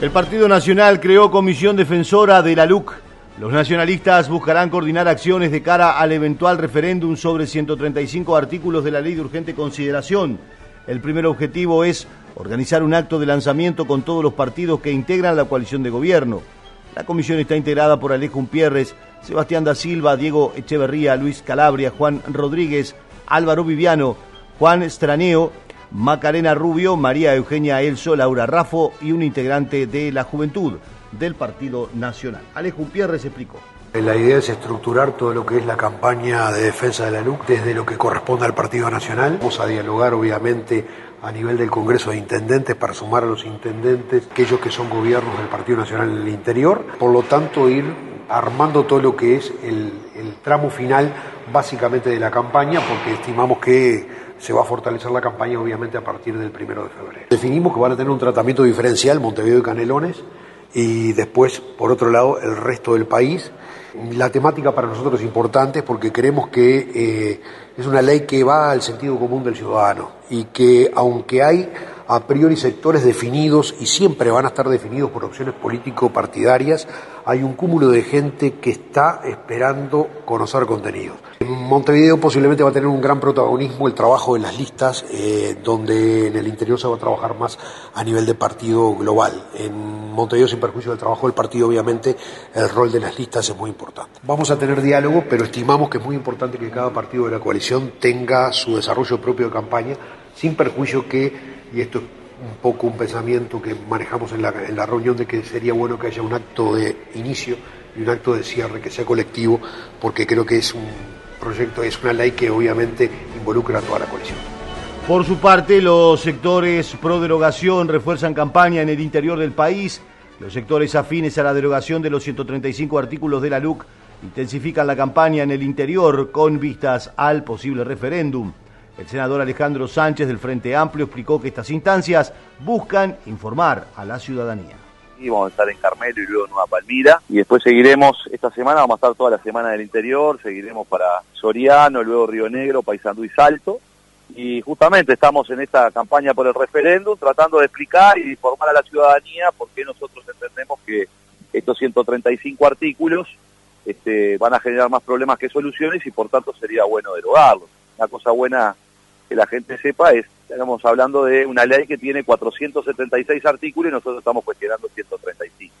El Partido Nacional creó comisión defensora de la LUC los nacionalistas buscarán coordinar acciones de cara al eventual referéndum sobre 135 artículos de la ley de urgente consideración. El primer objetivo es organizar un acto de lanzamiento con todos los partidos que integran la coalición de gobierno. La comisión está integrada por Alejo Pierres, Sebastián da Silva, Diego Echeverría, Luis Calabria, Juan Rodríguez, Álvaro Viviano, Juan Estraneo, Macarena Rubio, María Eugenia Elso, Laura Rafo y un integrante de la Juventud del Partido Nacional. Alejo Pierres explicó. La idea es estructurar todo lo que es la campaña de defensa de la LUC desde lo que corresponde al Partido Nacional. Vamos a dialogar, obviamente, a nivel del Congreso de Intendentes para sumar a los intendentes aquellos que son gobiernos del Partido Nacional en el interior. Por lo tanto, ir armando todo lo que es el, el tramo final, básicamente, de la campaña, porque estimamos que se va a fortalecer la campaña, obviamente, a partir del primero de febrero. Definimos que van a tener un tratamiento diferencial Montevideo y Canelones y después, por otro lado, el resto del país. La temática para nosotros es importante porque creemos que eh, es una ley que va al sentido común del ciudadano y que aunque hay a priori sectores definidos y siempre van a estar definidos por opciones político-partidarias, hay un cúmulo de gente que está esperando conocer contenidos. En Montevideo posiblemente va a tener un gran protagonismo el trabajo de las listas, eh, donde en el interior se va a trabajar más a nivel de partido global. En Montevideo, sin perjuicio del trabajo del partido, obviamente el rol de las listas es muy importante. Vamos a tener diálogo, pero estimamos que es muy importante que cada partido de la coalición tenga su desarrollo propio de campaña, sin perjuicio que, y esto es un poco un pensamiento que manejamos en la, en la reunión de que sería bueno que haya un acto de inicio y un acto de cierre que sea colectivo, porque creo que es un proyecto, es una ley que obviamente involucra a toda la coalición. Por su parte, los sectores pro derogación refuerzan campaña en el interior del país. Los sectores afines a la derogación de los 135 artículos de la LUC intensifican la campaña en el interior con vistas al posible referéndum. El senador Alejandro Sánchez del Frente Amplio explicó que estas instancias buscan informar a la ciudadanía. Vamos a estar en Carmelo y luego en Nueva Palmira. Y después seguiremos, esta semana vamos a estar toda la semana del interior, seguiremos para Soriano, luego Río Negro, Paysandú y Salto. Y justamente estamos en esta campaña por el referéndum tratando de explicar y informar a la ciudadanía por qué nosotros entendemos que estos 135 artículos este, van a generar más problemas que soluciones y por tanto sería bueno derogarlos. Una cosa buena que la gente sepa es, estamos hablando de una ley que tiene 476 artículos y nosotros estamos cuestionando 135.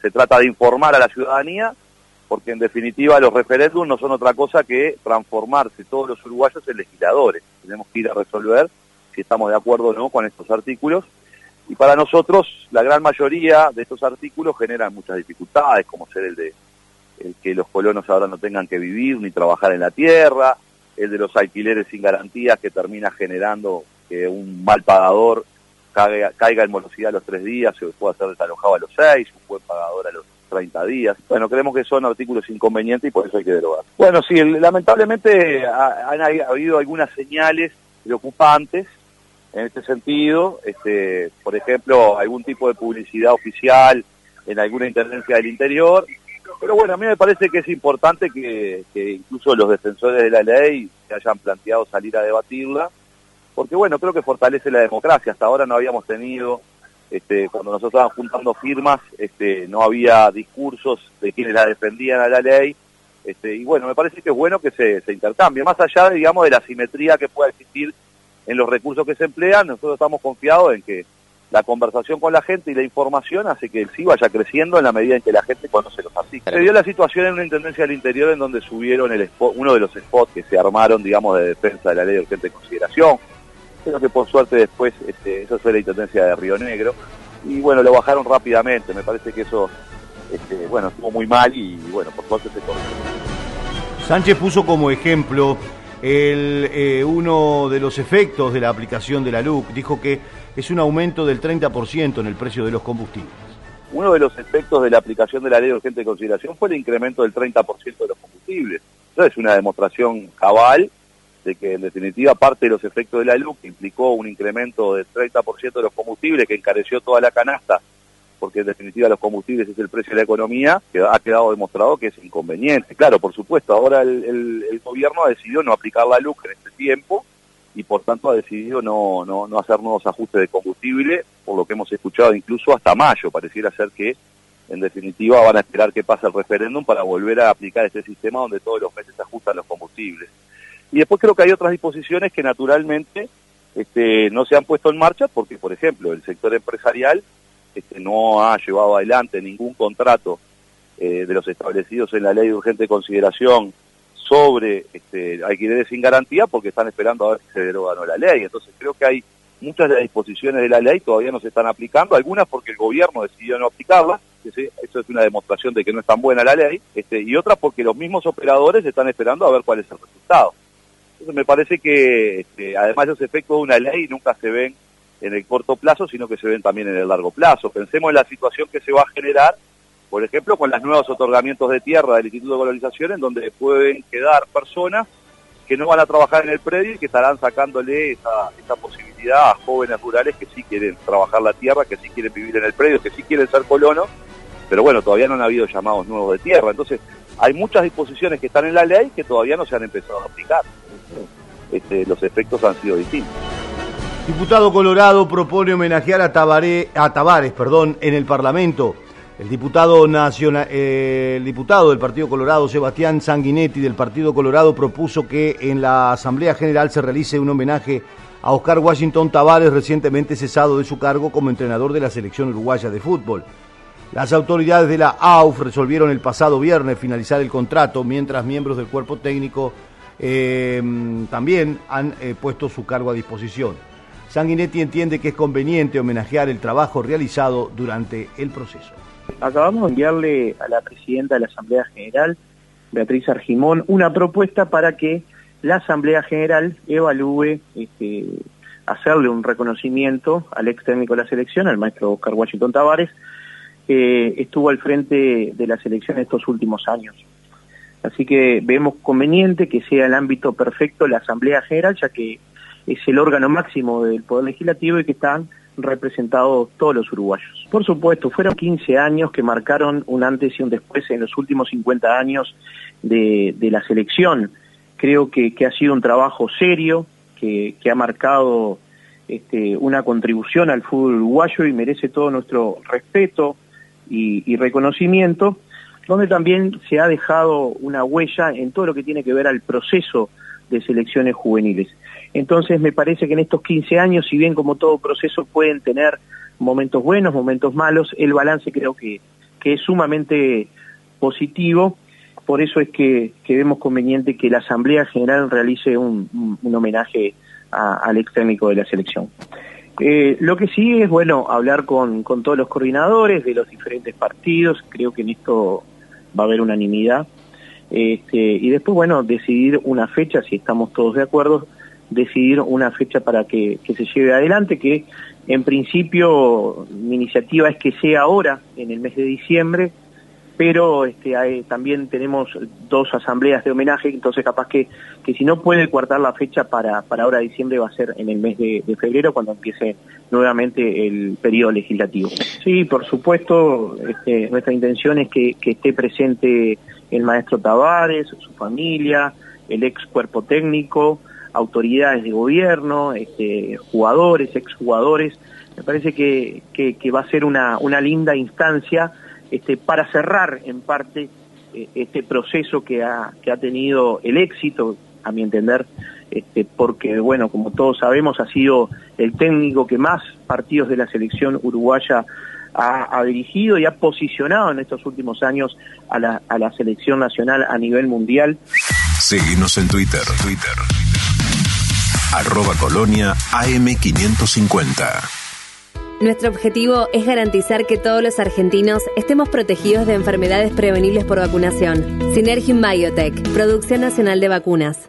Se trata de informar a la ciudadanía, porque en definitiva los referéndums no son otra cosa que transformarse todos los uruguayos en legisladores. Tenemos que ir a resolver si estamos de acuerdo o no con estos artículos. Y para nosotros, la gran mayoría de estos artículos generan muchas dificultades, como ser el de el que los colonos ahora no tengan que vivir ni trabajar en la tierra, el de los alquileres sin garantías que termina generando que un mal pagador caiga, caiga en morosidad a los tres días, se pueda ser desalojado a los seis, un buen pagador a los 30 días. Bueno, creemos que son artículos inconvenientes y por eso hay que derogar. Bueno, sí, lamentablemente han habido algunas señales preocupantes en este sentido. Este, por ejemplo, algún tipo de publicidad oficial en alguna intendencia del interior pero bueno, a mí me parece que es importante que, incluso los defensores de la ley se hayan planteado salir a debatirla, porque bueno, creo que fortalece la democracia. Hasta ahora no habíamos tenido, este, cuando nosotros estábamos juntando firmas, este, no había discursos de quienes la defendían a la ley. Este, y bueno, me parece que es bueno que se, se intercambie, más allá, digamos, de la simetría que pueda existir en los recursos que se emplean, nosotros estamos confiados en que la conversación con la gente y la información hace que el sí vaya creciendo en la medida en que la gente conoce los artículos. Se dio la situación en una intendencia del interior en donde subieron el uno de los spots que se armaron, digamos, de defensa de la ley de urgente consideración. Creo que por suerte después, este, eso fue la intendencia de Río Negro. Y bueno, lo bajaron rápidamente. Me parece que eso, este, bueno, estuvo muy mal y bueno, por suerte se corrigió. Sánchez puso como ejemplo el, eh, uno de los efectos de la aplicación de la LUC. Dijo que es un aumento del 30% en el precio de los combustibles. Uno de los efectos de la aplicación de la ley de urgente consideración fue el incremento del 30% de los combustibles. Eso es una demostración cabal de que en definitiva parte de los efectos de la luz que implicó un incremento del 30% de los combustibles que encareció toda la canasta, porque en definitiva los combustibles es el precio de la economía, ha quedado demostrado que es inconveniente. Claro, por supuesto, ahora el, el gobierno ha decidido no aplicar la luz en este tiempo, y por tanto ha decidido no, no, no hacer nuevos ajustes de combustible, por lo que hemos escuchado incluso hasta mayo. Pareciera ser que en definitiva van a esperar que pase el referéndum para volver a aplicar este sistema donde todos los meses se ajustan los combustibles. Y después creo que hay otras disposiciones que naturalmente este, no se han puesto en marcha porque, por ejemplo, el sector empresarial este, no ha llevado adelante ningún contrato eh, de los establecidos en la ley de urgente consideración sobre este, alquileres sin garantía porque están esperando a ver si se deroga no la ley. Entonces creo que hay muchas disposiciones de la ley todavía no se están aplicando, algunas porque el gobierno decidió no aplicarlas, eso es una demostración de que no es tan buena la ley, este, y otras porque los mismos operadores están esperando a ver cuál es el resultado. Entonces me parece que este, además los efectos de una ley nunca se ven en el corto plazo, sino que se ven también en el largo plazo. Pensemos en la situación que se va a generar por ejemplo, con los nuevos otorgamientos de tierra del Instituto de Colonización, en donde pueden quedar personas que no van a trabajar en el predio y que estarán sacándole esa, posibilidad a jóvenes rurales que sí quieren trabajar la tierra, que sí quieren vivir en el predio, que sí quieren ser colonos, pero bueno, todavía no han habido llamados nuevos de tierra. Entonces, hay muchas disposiciones que están en la ley que todavía no se han empezado a aplicar. Este, los efectos han sido distintos. Diputado Colorado propone homenajear a, Tabaré, a Tavares perdón, en el Parlamento. El diputado, nacional, eh, el diputado del Partido Colorado, Sebastián Sanguinetti, del Partido Colorado, propuso que en la Asamblea General se realice un homenaje a Oscar Washington Tavares, recientemente cesado de su cargo como entrenador de la selección uruguaya de fútbol. Las autoridades de la AUF resolvieron el pasado viernes finalizar el contrato, mientras miembros del cuerpo técnico eh, también han eh, puesto su cargo a disposición. Sanguinetti entiende que es conveniente homenajear el trabajo realizado durante el proceso. Acabamos de enviarle a la presidenta de la Asamblea General, Beatriz Argimón, una propuesta para que la Asamblea General evalúe este, hacerle un reconocimiento al ex técnico de la selección, al maestro Oscar Washington Tavares, que estuvo al frente de la selección estos últimos años. Así que vemos conveniente que sea el ámbito perfecto la Asamblea General, ya que es el órgano máximo del Poder Legislativo y que están representados todos los uruguayos. Por supuesto, fueron 15 años que marcaron un antes y un después en los últimos 50 años de, la selección. Creo que, ha sido un trabajo serio, que, ha marcado este, una contribución al fútbol uruguayo y merece todo nuestro respeto y, y reconocimiento, donde también se ha dejado una huella en todo lo que tiene que ver al proceso de selecciones juveniles. Entonces me parece que en estos 15 años, si bien como todo proceso pueden tener momentos buenos, momentos malos, el balance creo que, es sumamente positivo. Por eso es que, vemos conveniente que la Asamblea General realice un, homenaje al ex de la selección. Eh, lo que sí es, bueno, hablar con, todos los coordinadores de los diferentes partidos, creo que en esto va a haber unanimidad. Este, y después, bueno, decidir una fecha, si estamos todos de acuerdo, decidir una fecha para que, se lleve adelante, que en principio mi iniciativa es que sea ahora, en el mes de diciembre, pero este, también tenemos dos asambleas de homenaje, entonces capaz que, que si no puede cuartar la fecha para, para ahora diciembre va a ser en el mes de, febrero cuando empiece nuevamente el periodo legislativo. Sí, por supuesto, este, nuestra intención es que, que esté presente el maestro Tavares, su familia, el ex cuerpo técnico, autoridades de gobierno, este, jugadores, exjugadores. Me parece que, va a ser una, linda instancia este, para cerrar en parte eh, este proceso que ha, tenido el éxito, a mi entender, este, porque, bueno, como todos sabemos, ha sido el técnico que más partidos de la selección uruguaya ha, dirigido y ha posicionado en estos últimos años a la, a la selección nacional a nivel mundial. Seguimos en Twitter, Twitter arroba colonia AM550. Nuestro objetivo es garantizar que todos los argentinos estemos protegidos de enfermedades prevenibles por vacunación. Synergium Biotech, Producción Nacional de Vacunas.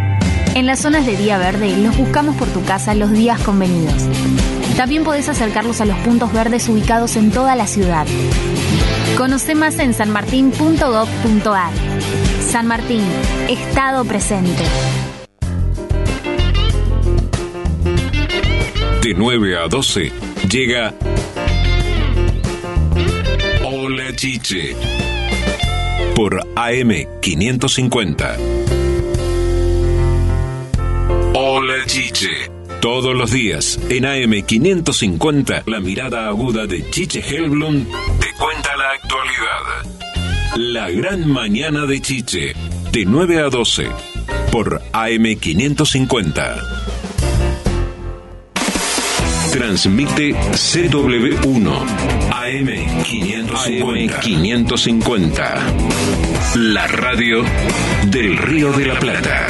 En las zonas de día verde los buscamos por tu casa los días convenidos. También podés acercarlos a los puntos verdes ubicados en toda la ciudad. Conoce más en sanmartin.gov.ar. San Martín, Estado presente. De 9 a 12 llega Hola Chiche por AM 550. Todos los días en AM 550 la mirada aguda de Chiche Helblum te cuenta la actualidad. La gran mañana de Chiche de 9 a 12 por AM 550. Transmite CW1 AM 550. La radio del Río de la Plata.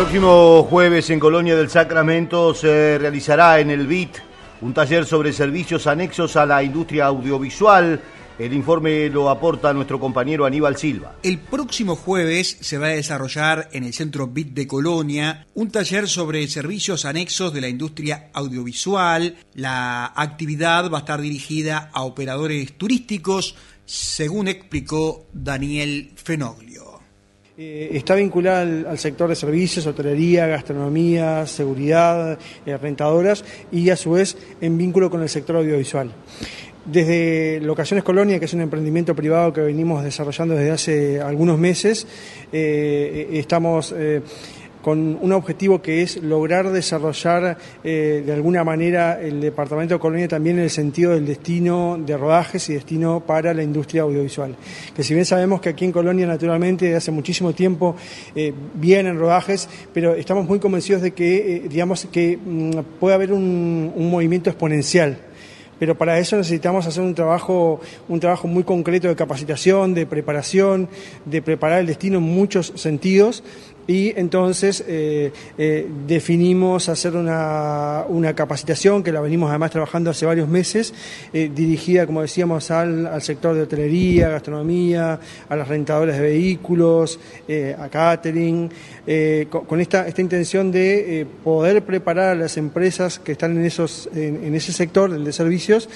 El próximo jueves en Colonia del Sacramento se realizará en el BIT un taller sobre servicios anexos a la industria audiovisual El informe lo aporta nuestro compañero Aníbal Silva. El próximo jueves se va a desarrollar en el Centro BIT de Colonia un taller sobre servicios anexos de la industria audiovisual. La actividad va a estar dirigida a operadores turísticos, según explicó Daniel Fenoglio. Eh, está vinculada al, sector de servicios, hotelería, gastronomía, seguridad, eh, rentadoras y a su vez en vínculo con el sector audiovisual. Desde Locaciones Colonia, que es un emprendimiento privado que venimos desarrollando desde hace algunos meses, eh, estamos con un objetivo que es lograr desarrollar eh, de alguna manera el Departamento de Colonia también en el sentido del destino de rodajes y destino para la industria audiovisual. Que si bien sabemos que aquí en Colonia naturalmente desde hace muchísimo tiempo eh, vienen rodajes, pero estamos muy convencidos de que, eh, digamos, que mm, puede haber un, un movimiento exponencial pero para eso necesitamos hacer un trabajo, un trabajo muy concreto de capacitación, de preparación, de preparar el destino en muchos sentidos y entonces eh, eh, definimos hacer una, una, capacitación que la venimos además trabajando hace varios meses, eh, dirigida, como decíamos, al, al, sector de hotelería, gastronomía, a las rentadoras de vehículos, a catering, con, con, esta, esta intención de poder preparar a las empresas que están en, esos, en, ese sector, el de servicios,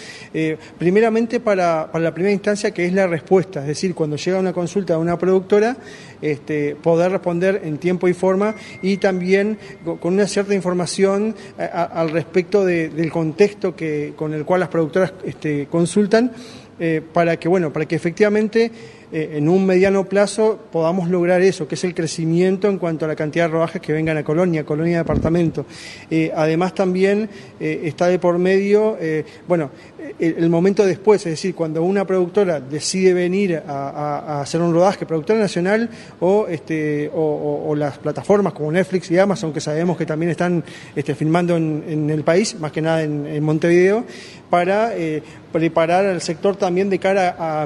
primeramente para, para la primera instancia que es la respuesta, es decir, cuando llega una consulta de una productora, este, poder responder en tiempo y forma y también con una cierta información eh, al respecto del contexto que, con el cual las productoras este, consultan eh, para que bueno para que efectivamente eh, en un mediano plazo podamos lograr eso, que es el crecimiento en cuanto a la cantidad de rodajes que vengan a Colonia, Colonia departamento. Eh, además también eh, está de por medio, bueno, el, momento después, es decir, cuando una productora decide venir a, hacer un rodaje, productora nacional o, este, o, las plataformas como Netflix y Amazon, que sabemos que también están este, filmando en, el país, más que nada en, Montevideo, para preparar al sector también de cara a,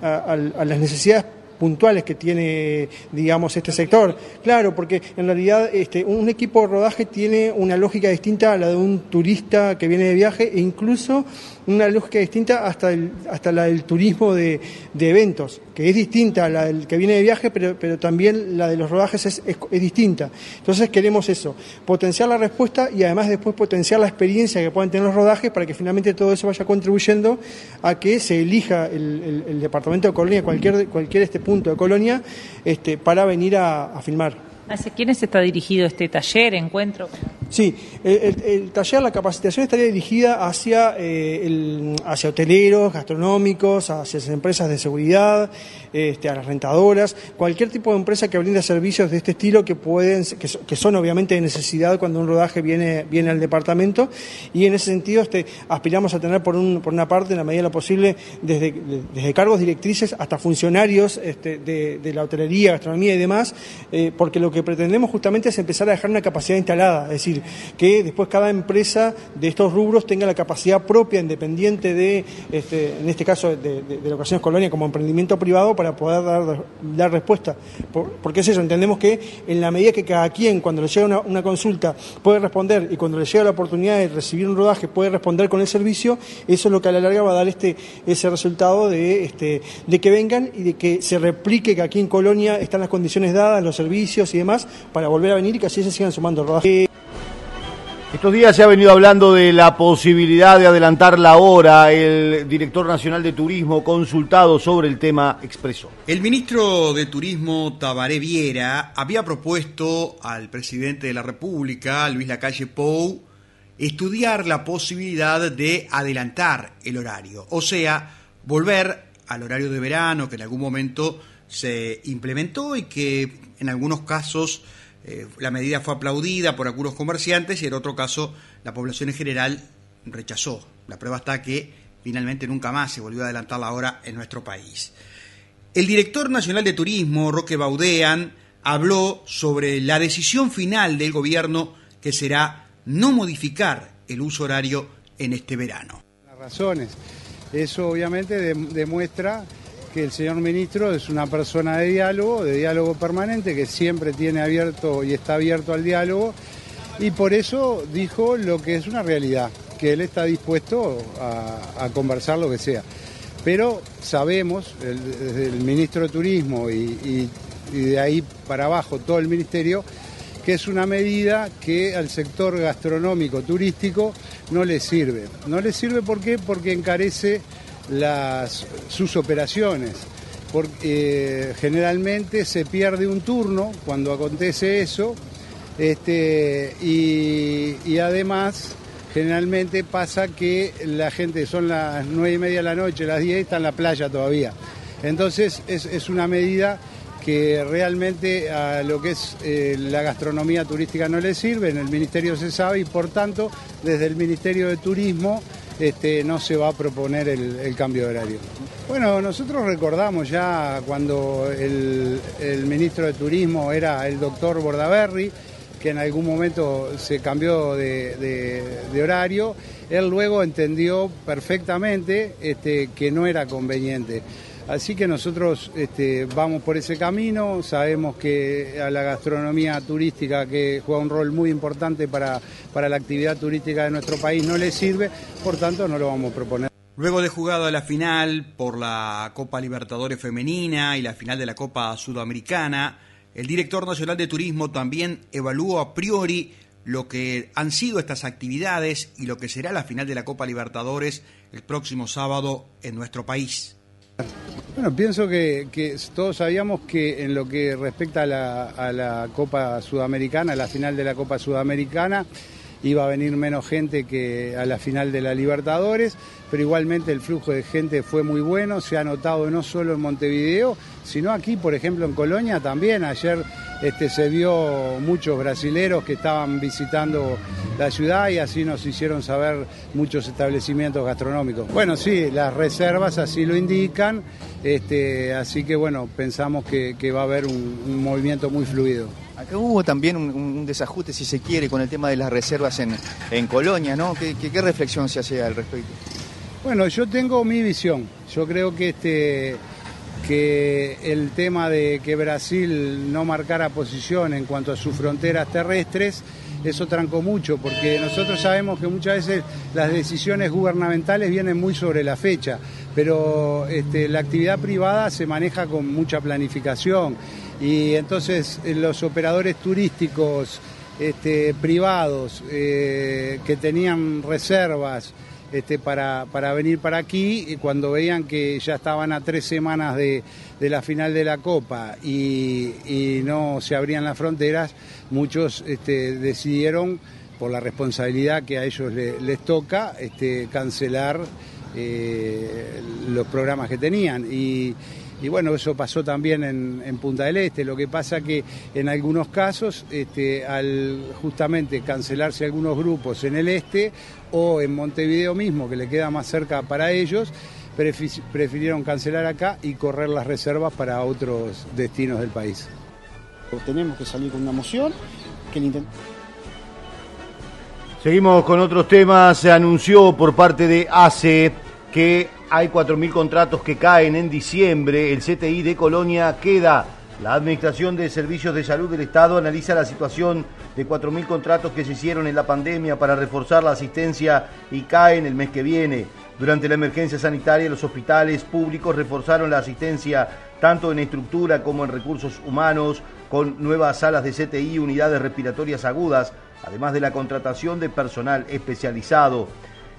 a las necesidades necesidades puntuales que tiene, digamos, este sector. Claro, porque en realidad este, un equipo de rodaje tiene una lógica distinta a la de un turista que viene de viaje e incluso una lógica distinta hasta, el, hasta la del turismo de, eventos, que es distinta a la del que viene de viaje, pero, también la de los rodajes es, distinta. Entonces queremos eso, potenciar la respuesta y además después potenciar la experiencia que puedan tener los rodajes para que finalmente todo eso vaya contribuyendo a que se elija el, departamento de Colonia, cualquier, cualquier este punto de Colonia, este, para venir a, a filmar. ¿Hacia quiénes está dirigido este taller, encuentro? Sí, el, taller, la capacitación estaría dirigida hacia, eh, hacia hoteleros, gastronómicos, hacia las empresas de seguridad, este, a las rentadoras, cualquier tipo de empresa que brinda servicios de este estilo que pueden, que, son obviamente de necesidad cuando un rodaje viene, viene al departamento. Y en ese sentido este, aspiramos a tener por, un, por una parte, en la medida de lo posible, desde, desde cargos directrices hasta funcionarios este, de, la hotelería, gastronomía y demás, eh, porque lo que pretendemos justamente es empezar a dejar una capacidad instalada, es decir, que después cada empresa de estos rubros tenga la capacidad propia, independiente de, este, en este caso, de, de, de Ocasiones Colonia como emprendimiento privado para poder dar, respuesta. porque es eso, entendemos que en la medida que cada quien, cuando le llega una, consulta, puede responder y cuando le llega la oportunidad de recibir un rodaje, puede responder con el servicio, eso es lo que a la larga va a dar este, ese resultado de, este, de que vengan y de que se replique que aquí en Colonia están las condiciones dadas, los servicios y demás, para volver a venir y que así se sigan sumando rodajes. Estos días se ha venido hablando de la posibilidad de adelantar la hora. El director nacional de turismo consultado sobre el tema expresó. El ministro de Turismo Tabaré Viera había propuesto al presidente de la República, Luis Lacalle Pou, estudiar la posibilidad de adelantar el horario, o sea, volver al horario de verano que en algún momento se implementó y que en algunos casos eh, la medida fue aplaudida por algunos comerciantes y en otro caso la población en general rechazó. La prueba está que finalmente nunca más se volvió a adelantar la hora en nuestro país. El director nacional de turismo, Roque Baudean, habló sobre la decisión final del gobierno que será no modificar el uso horario en este verano. Las razones. Eso obviamente demuestra que el señor ministro es una persona de diálogo, de diálogo permanente, que siempre tiene abierto y está abierto al diálogo, y por eso dijo lo que es una realidad, que él está dispuesto a, conversar lo que sea. Pero sabemos, desde el ministro de Turismo y, de ahí para abajo todo el ministerio, que es una medida que al sector gastronómico turístico no le sirve. No le sirve ¿por qué? porque encarece las, sus operaciones. Porque, eh, generalmente se pierde un turno cuando acontece eso este, y, además generalmente pasa que la gente son las nueve y media de la noche, las 10 está en la playa todavía. Entonces es, una medida que realmente a lo que es eh, la gastronomía turística no le sirve, en el Ministerio se sabe y por tanto desde el Ministerio de Turismo este, no se va a proponer el, cambio de horario. Bueno, nosotros recordamos ya cuando el, ministro de Turismo era el doctor Bordaberry, que en algún momento se cambió de, horario, él luego entendió perfectamente este, que no era conveniente. Así que nosotros este, vamos por ese camino, sabemos que a la gastronomía turística, que juega un rol muy importante para, para la actividad turística de nuestro país, no le sirve, por tanto no lo vamos a proponer. Luego de jugado la final por la Copa Libertadores Femenina y la final de la Copa Sudamericana, el director nacional de turismo también evaluó a priori lo que han sido estas actividades y lo que será la final de la Copa Libertadores el próximo sábado en nuestro país. Bueno, pienso que, todos sabíamos que en lo que respecta a la, Copa Sudamericana, a la final de la Copa Sudamericana, iba a venir menos gente que a la final de la Libertadores, pero igualmente el flujo de gente fue muy bueno, se ha notado no solo en Montevideo, sino aquí, por ejemplo, en Colonia también. Ayer este, se vio muchos brasileros que estaban visitando la ciudad y así nos hicieron saber muchos establecimientos gastronómicos. Bueno, sí, las reservas así lo indican, este, así que bueno, pensamos que, va a haber un, movimiento muy fluido. Acá hubo también un, desajuste, si se quiere, con el tema de las reservas en, en Colonia, ¿no? ¿Qué, ¿Qué, reflexión se hace al respecto? Bueno, yo tengo mi visión. Yo creo que este que el tema de que Brasil no marcara posición en cuanto a sus fronteras terrestres, eso trancó mucho, porque nosotros sabemos que muchas veces las decisiones gubernamentales vienen muy sobre la fecha, pero este, la actividad privada se maneja con mucha planificación y entonces eh, los operadores turísticos este, privados eh, que tenían reservas, este, para, para, venir para aquí y cuando veían que ya estaban a tres semanas de, la final de la Copa y, no se abrían las fronteras, muchos este, decidieron, por la responsabilidad que a ellos les toca, este, cancelar eh, los programas que tenían. Y, bueno, eso pasó también en, Punta del Este. Lo que pasa que en algunos casos, al justamente cancelarse algunos grupos en el este o en Montevideo mismo, que le queda más cerca para ellos, prefirieron cancelar acá y correr las reservas para otros destinos del país. Tenemos que salir con una moción que el Seguimos con otros temas. Se anunció por parte de ACE que hay 4.000 contratos que caen en diciembre. El CTI de Colonia queda. La Administración de Servicios de Salud del Estado analiza la situación de 4.000 contratos que se hicieron en la pandemia para reforzar la asistencia y caen el mes que viene. Durante la emergencia sanitaria, los hospitales públicos reforzaron la asistencia tanto en estructura como en recursos humanos, con nuevas salas de CTI y unidades respiratorias agudas, además de la contratación de personal especializado.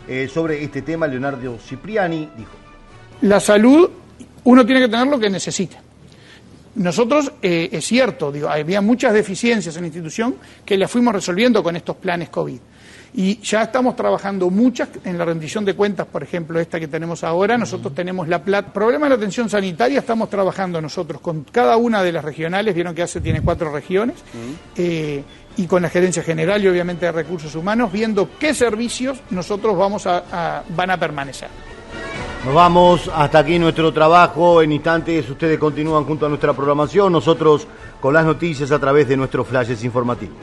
Eh, sobre este tema, Leonardo Cipriani dijo. La salud, uno tiene que tener lo que necesita. Nosotros, eh, es cierto, digo, había muchas deficiencias en la institución que las fuimos resolviendo con estos planes COVID. Y ya estamos trabajando muchas en la rendición de cuentas, por ejemplo, esta que tenemos ahora. Nosotros tenemos la plata. Problema de la atención sanitaria, estamos trabajando nosotros con cada una de las regionales. Vieron que hace tiene cuatro regiones y con la gerencia general y obviamente de recursos humanos, viendo qué servicios nosotros vamos a, van a permanecer. Nos vamos, hasta aquí nuestro trabajo. En instantes ustedes continúan junto a nuestra programación, nosotros con las noticias a través de nuestros flashes informativos.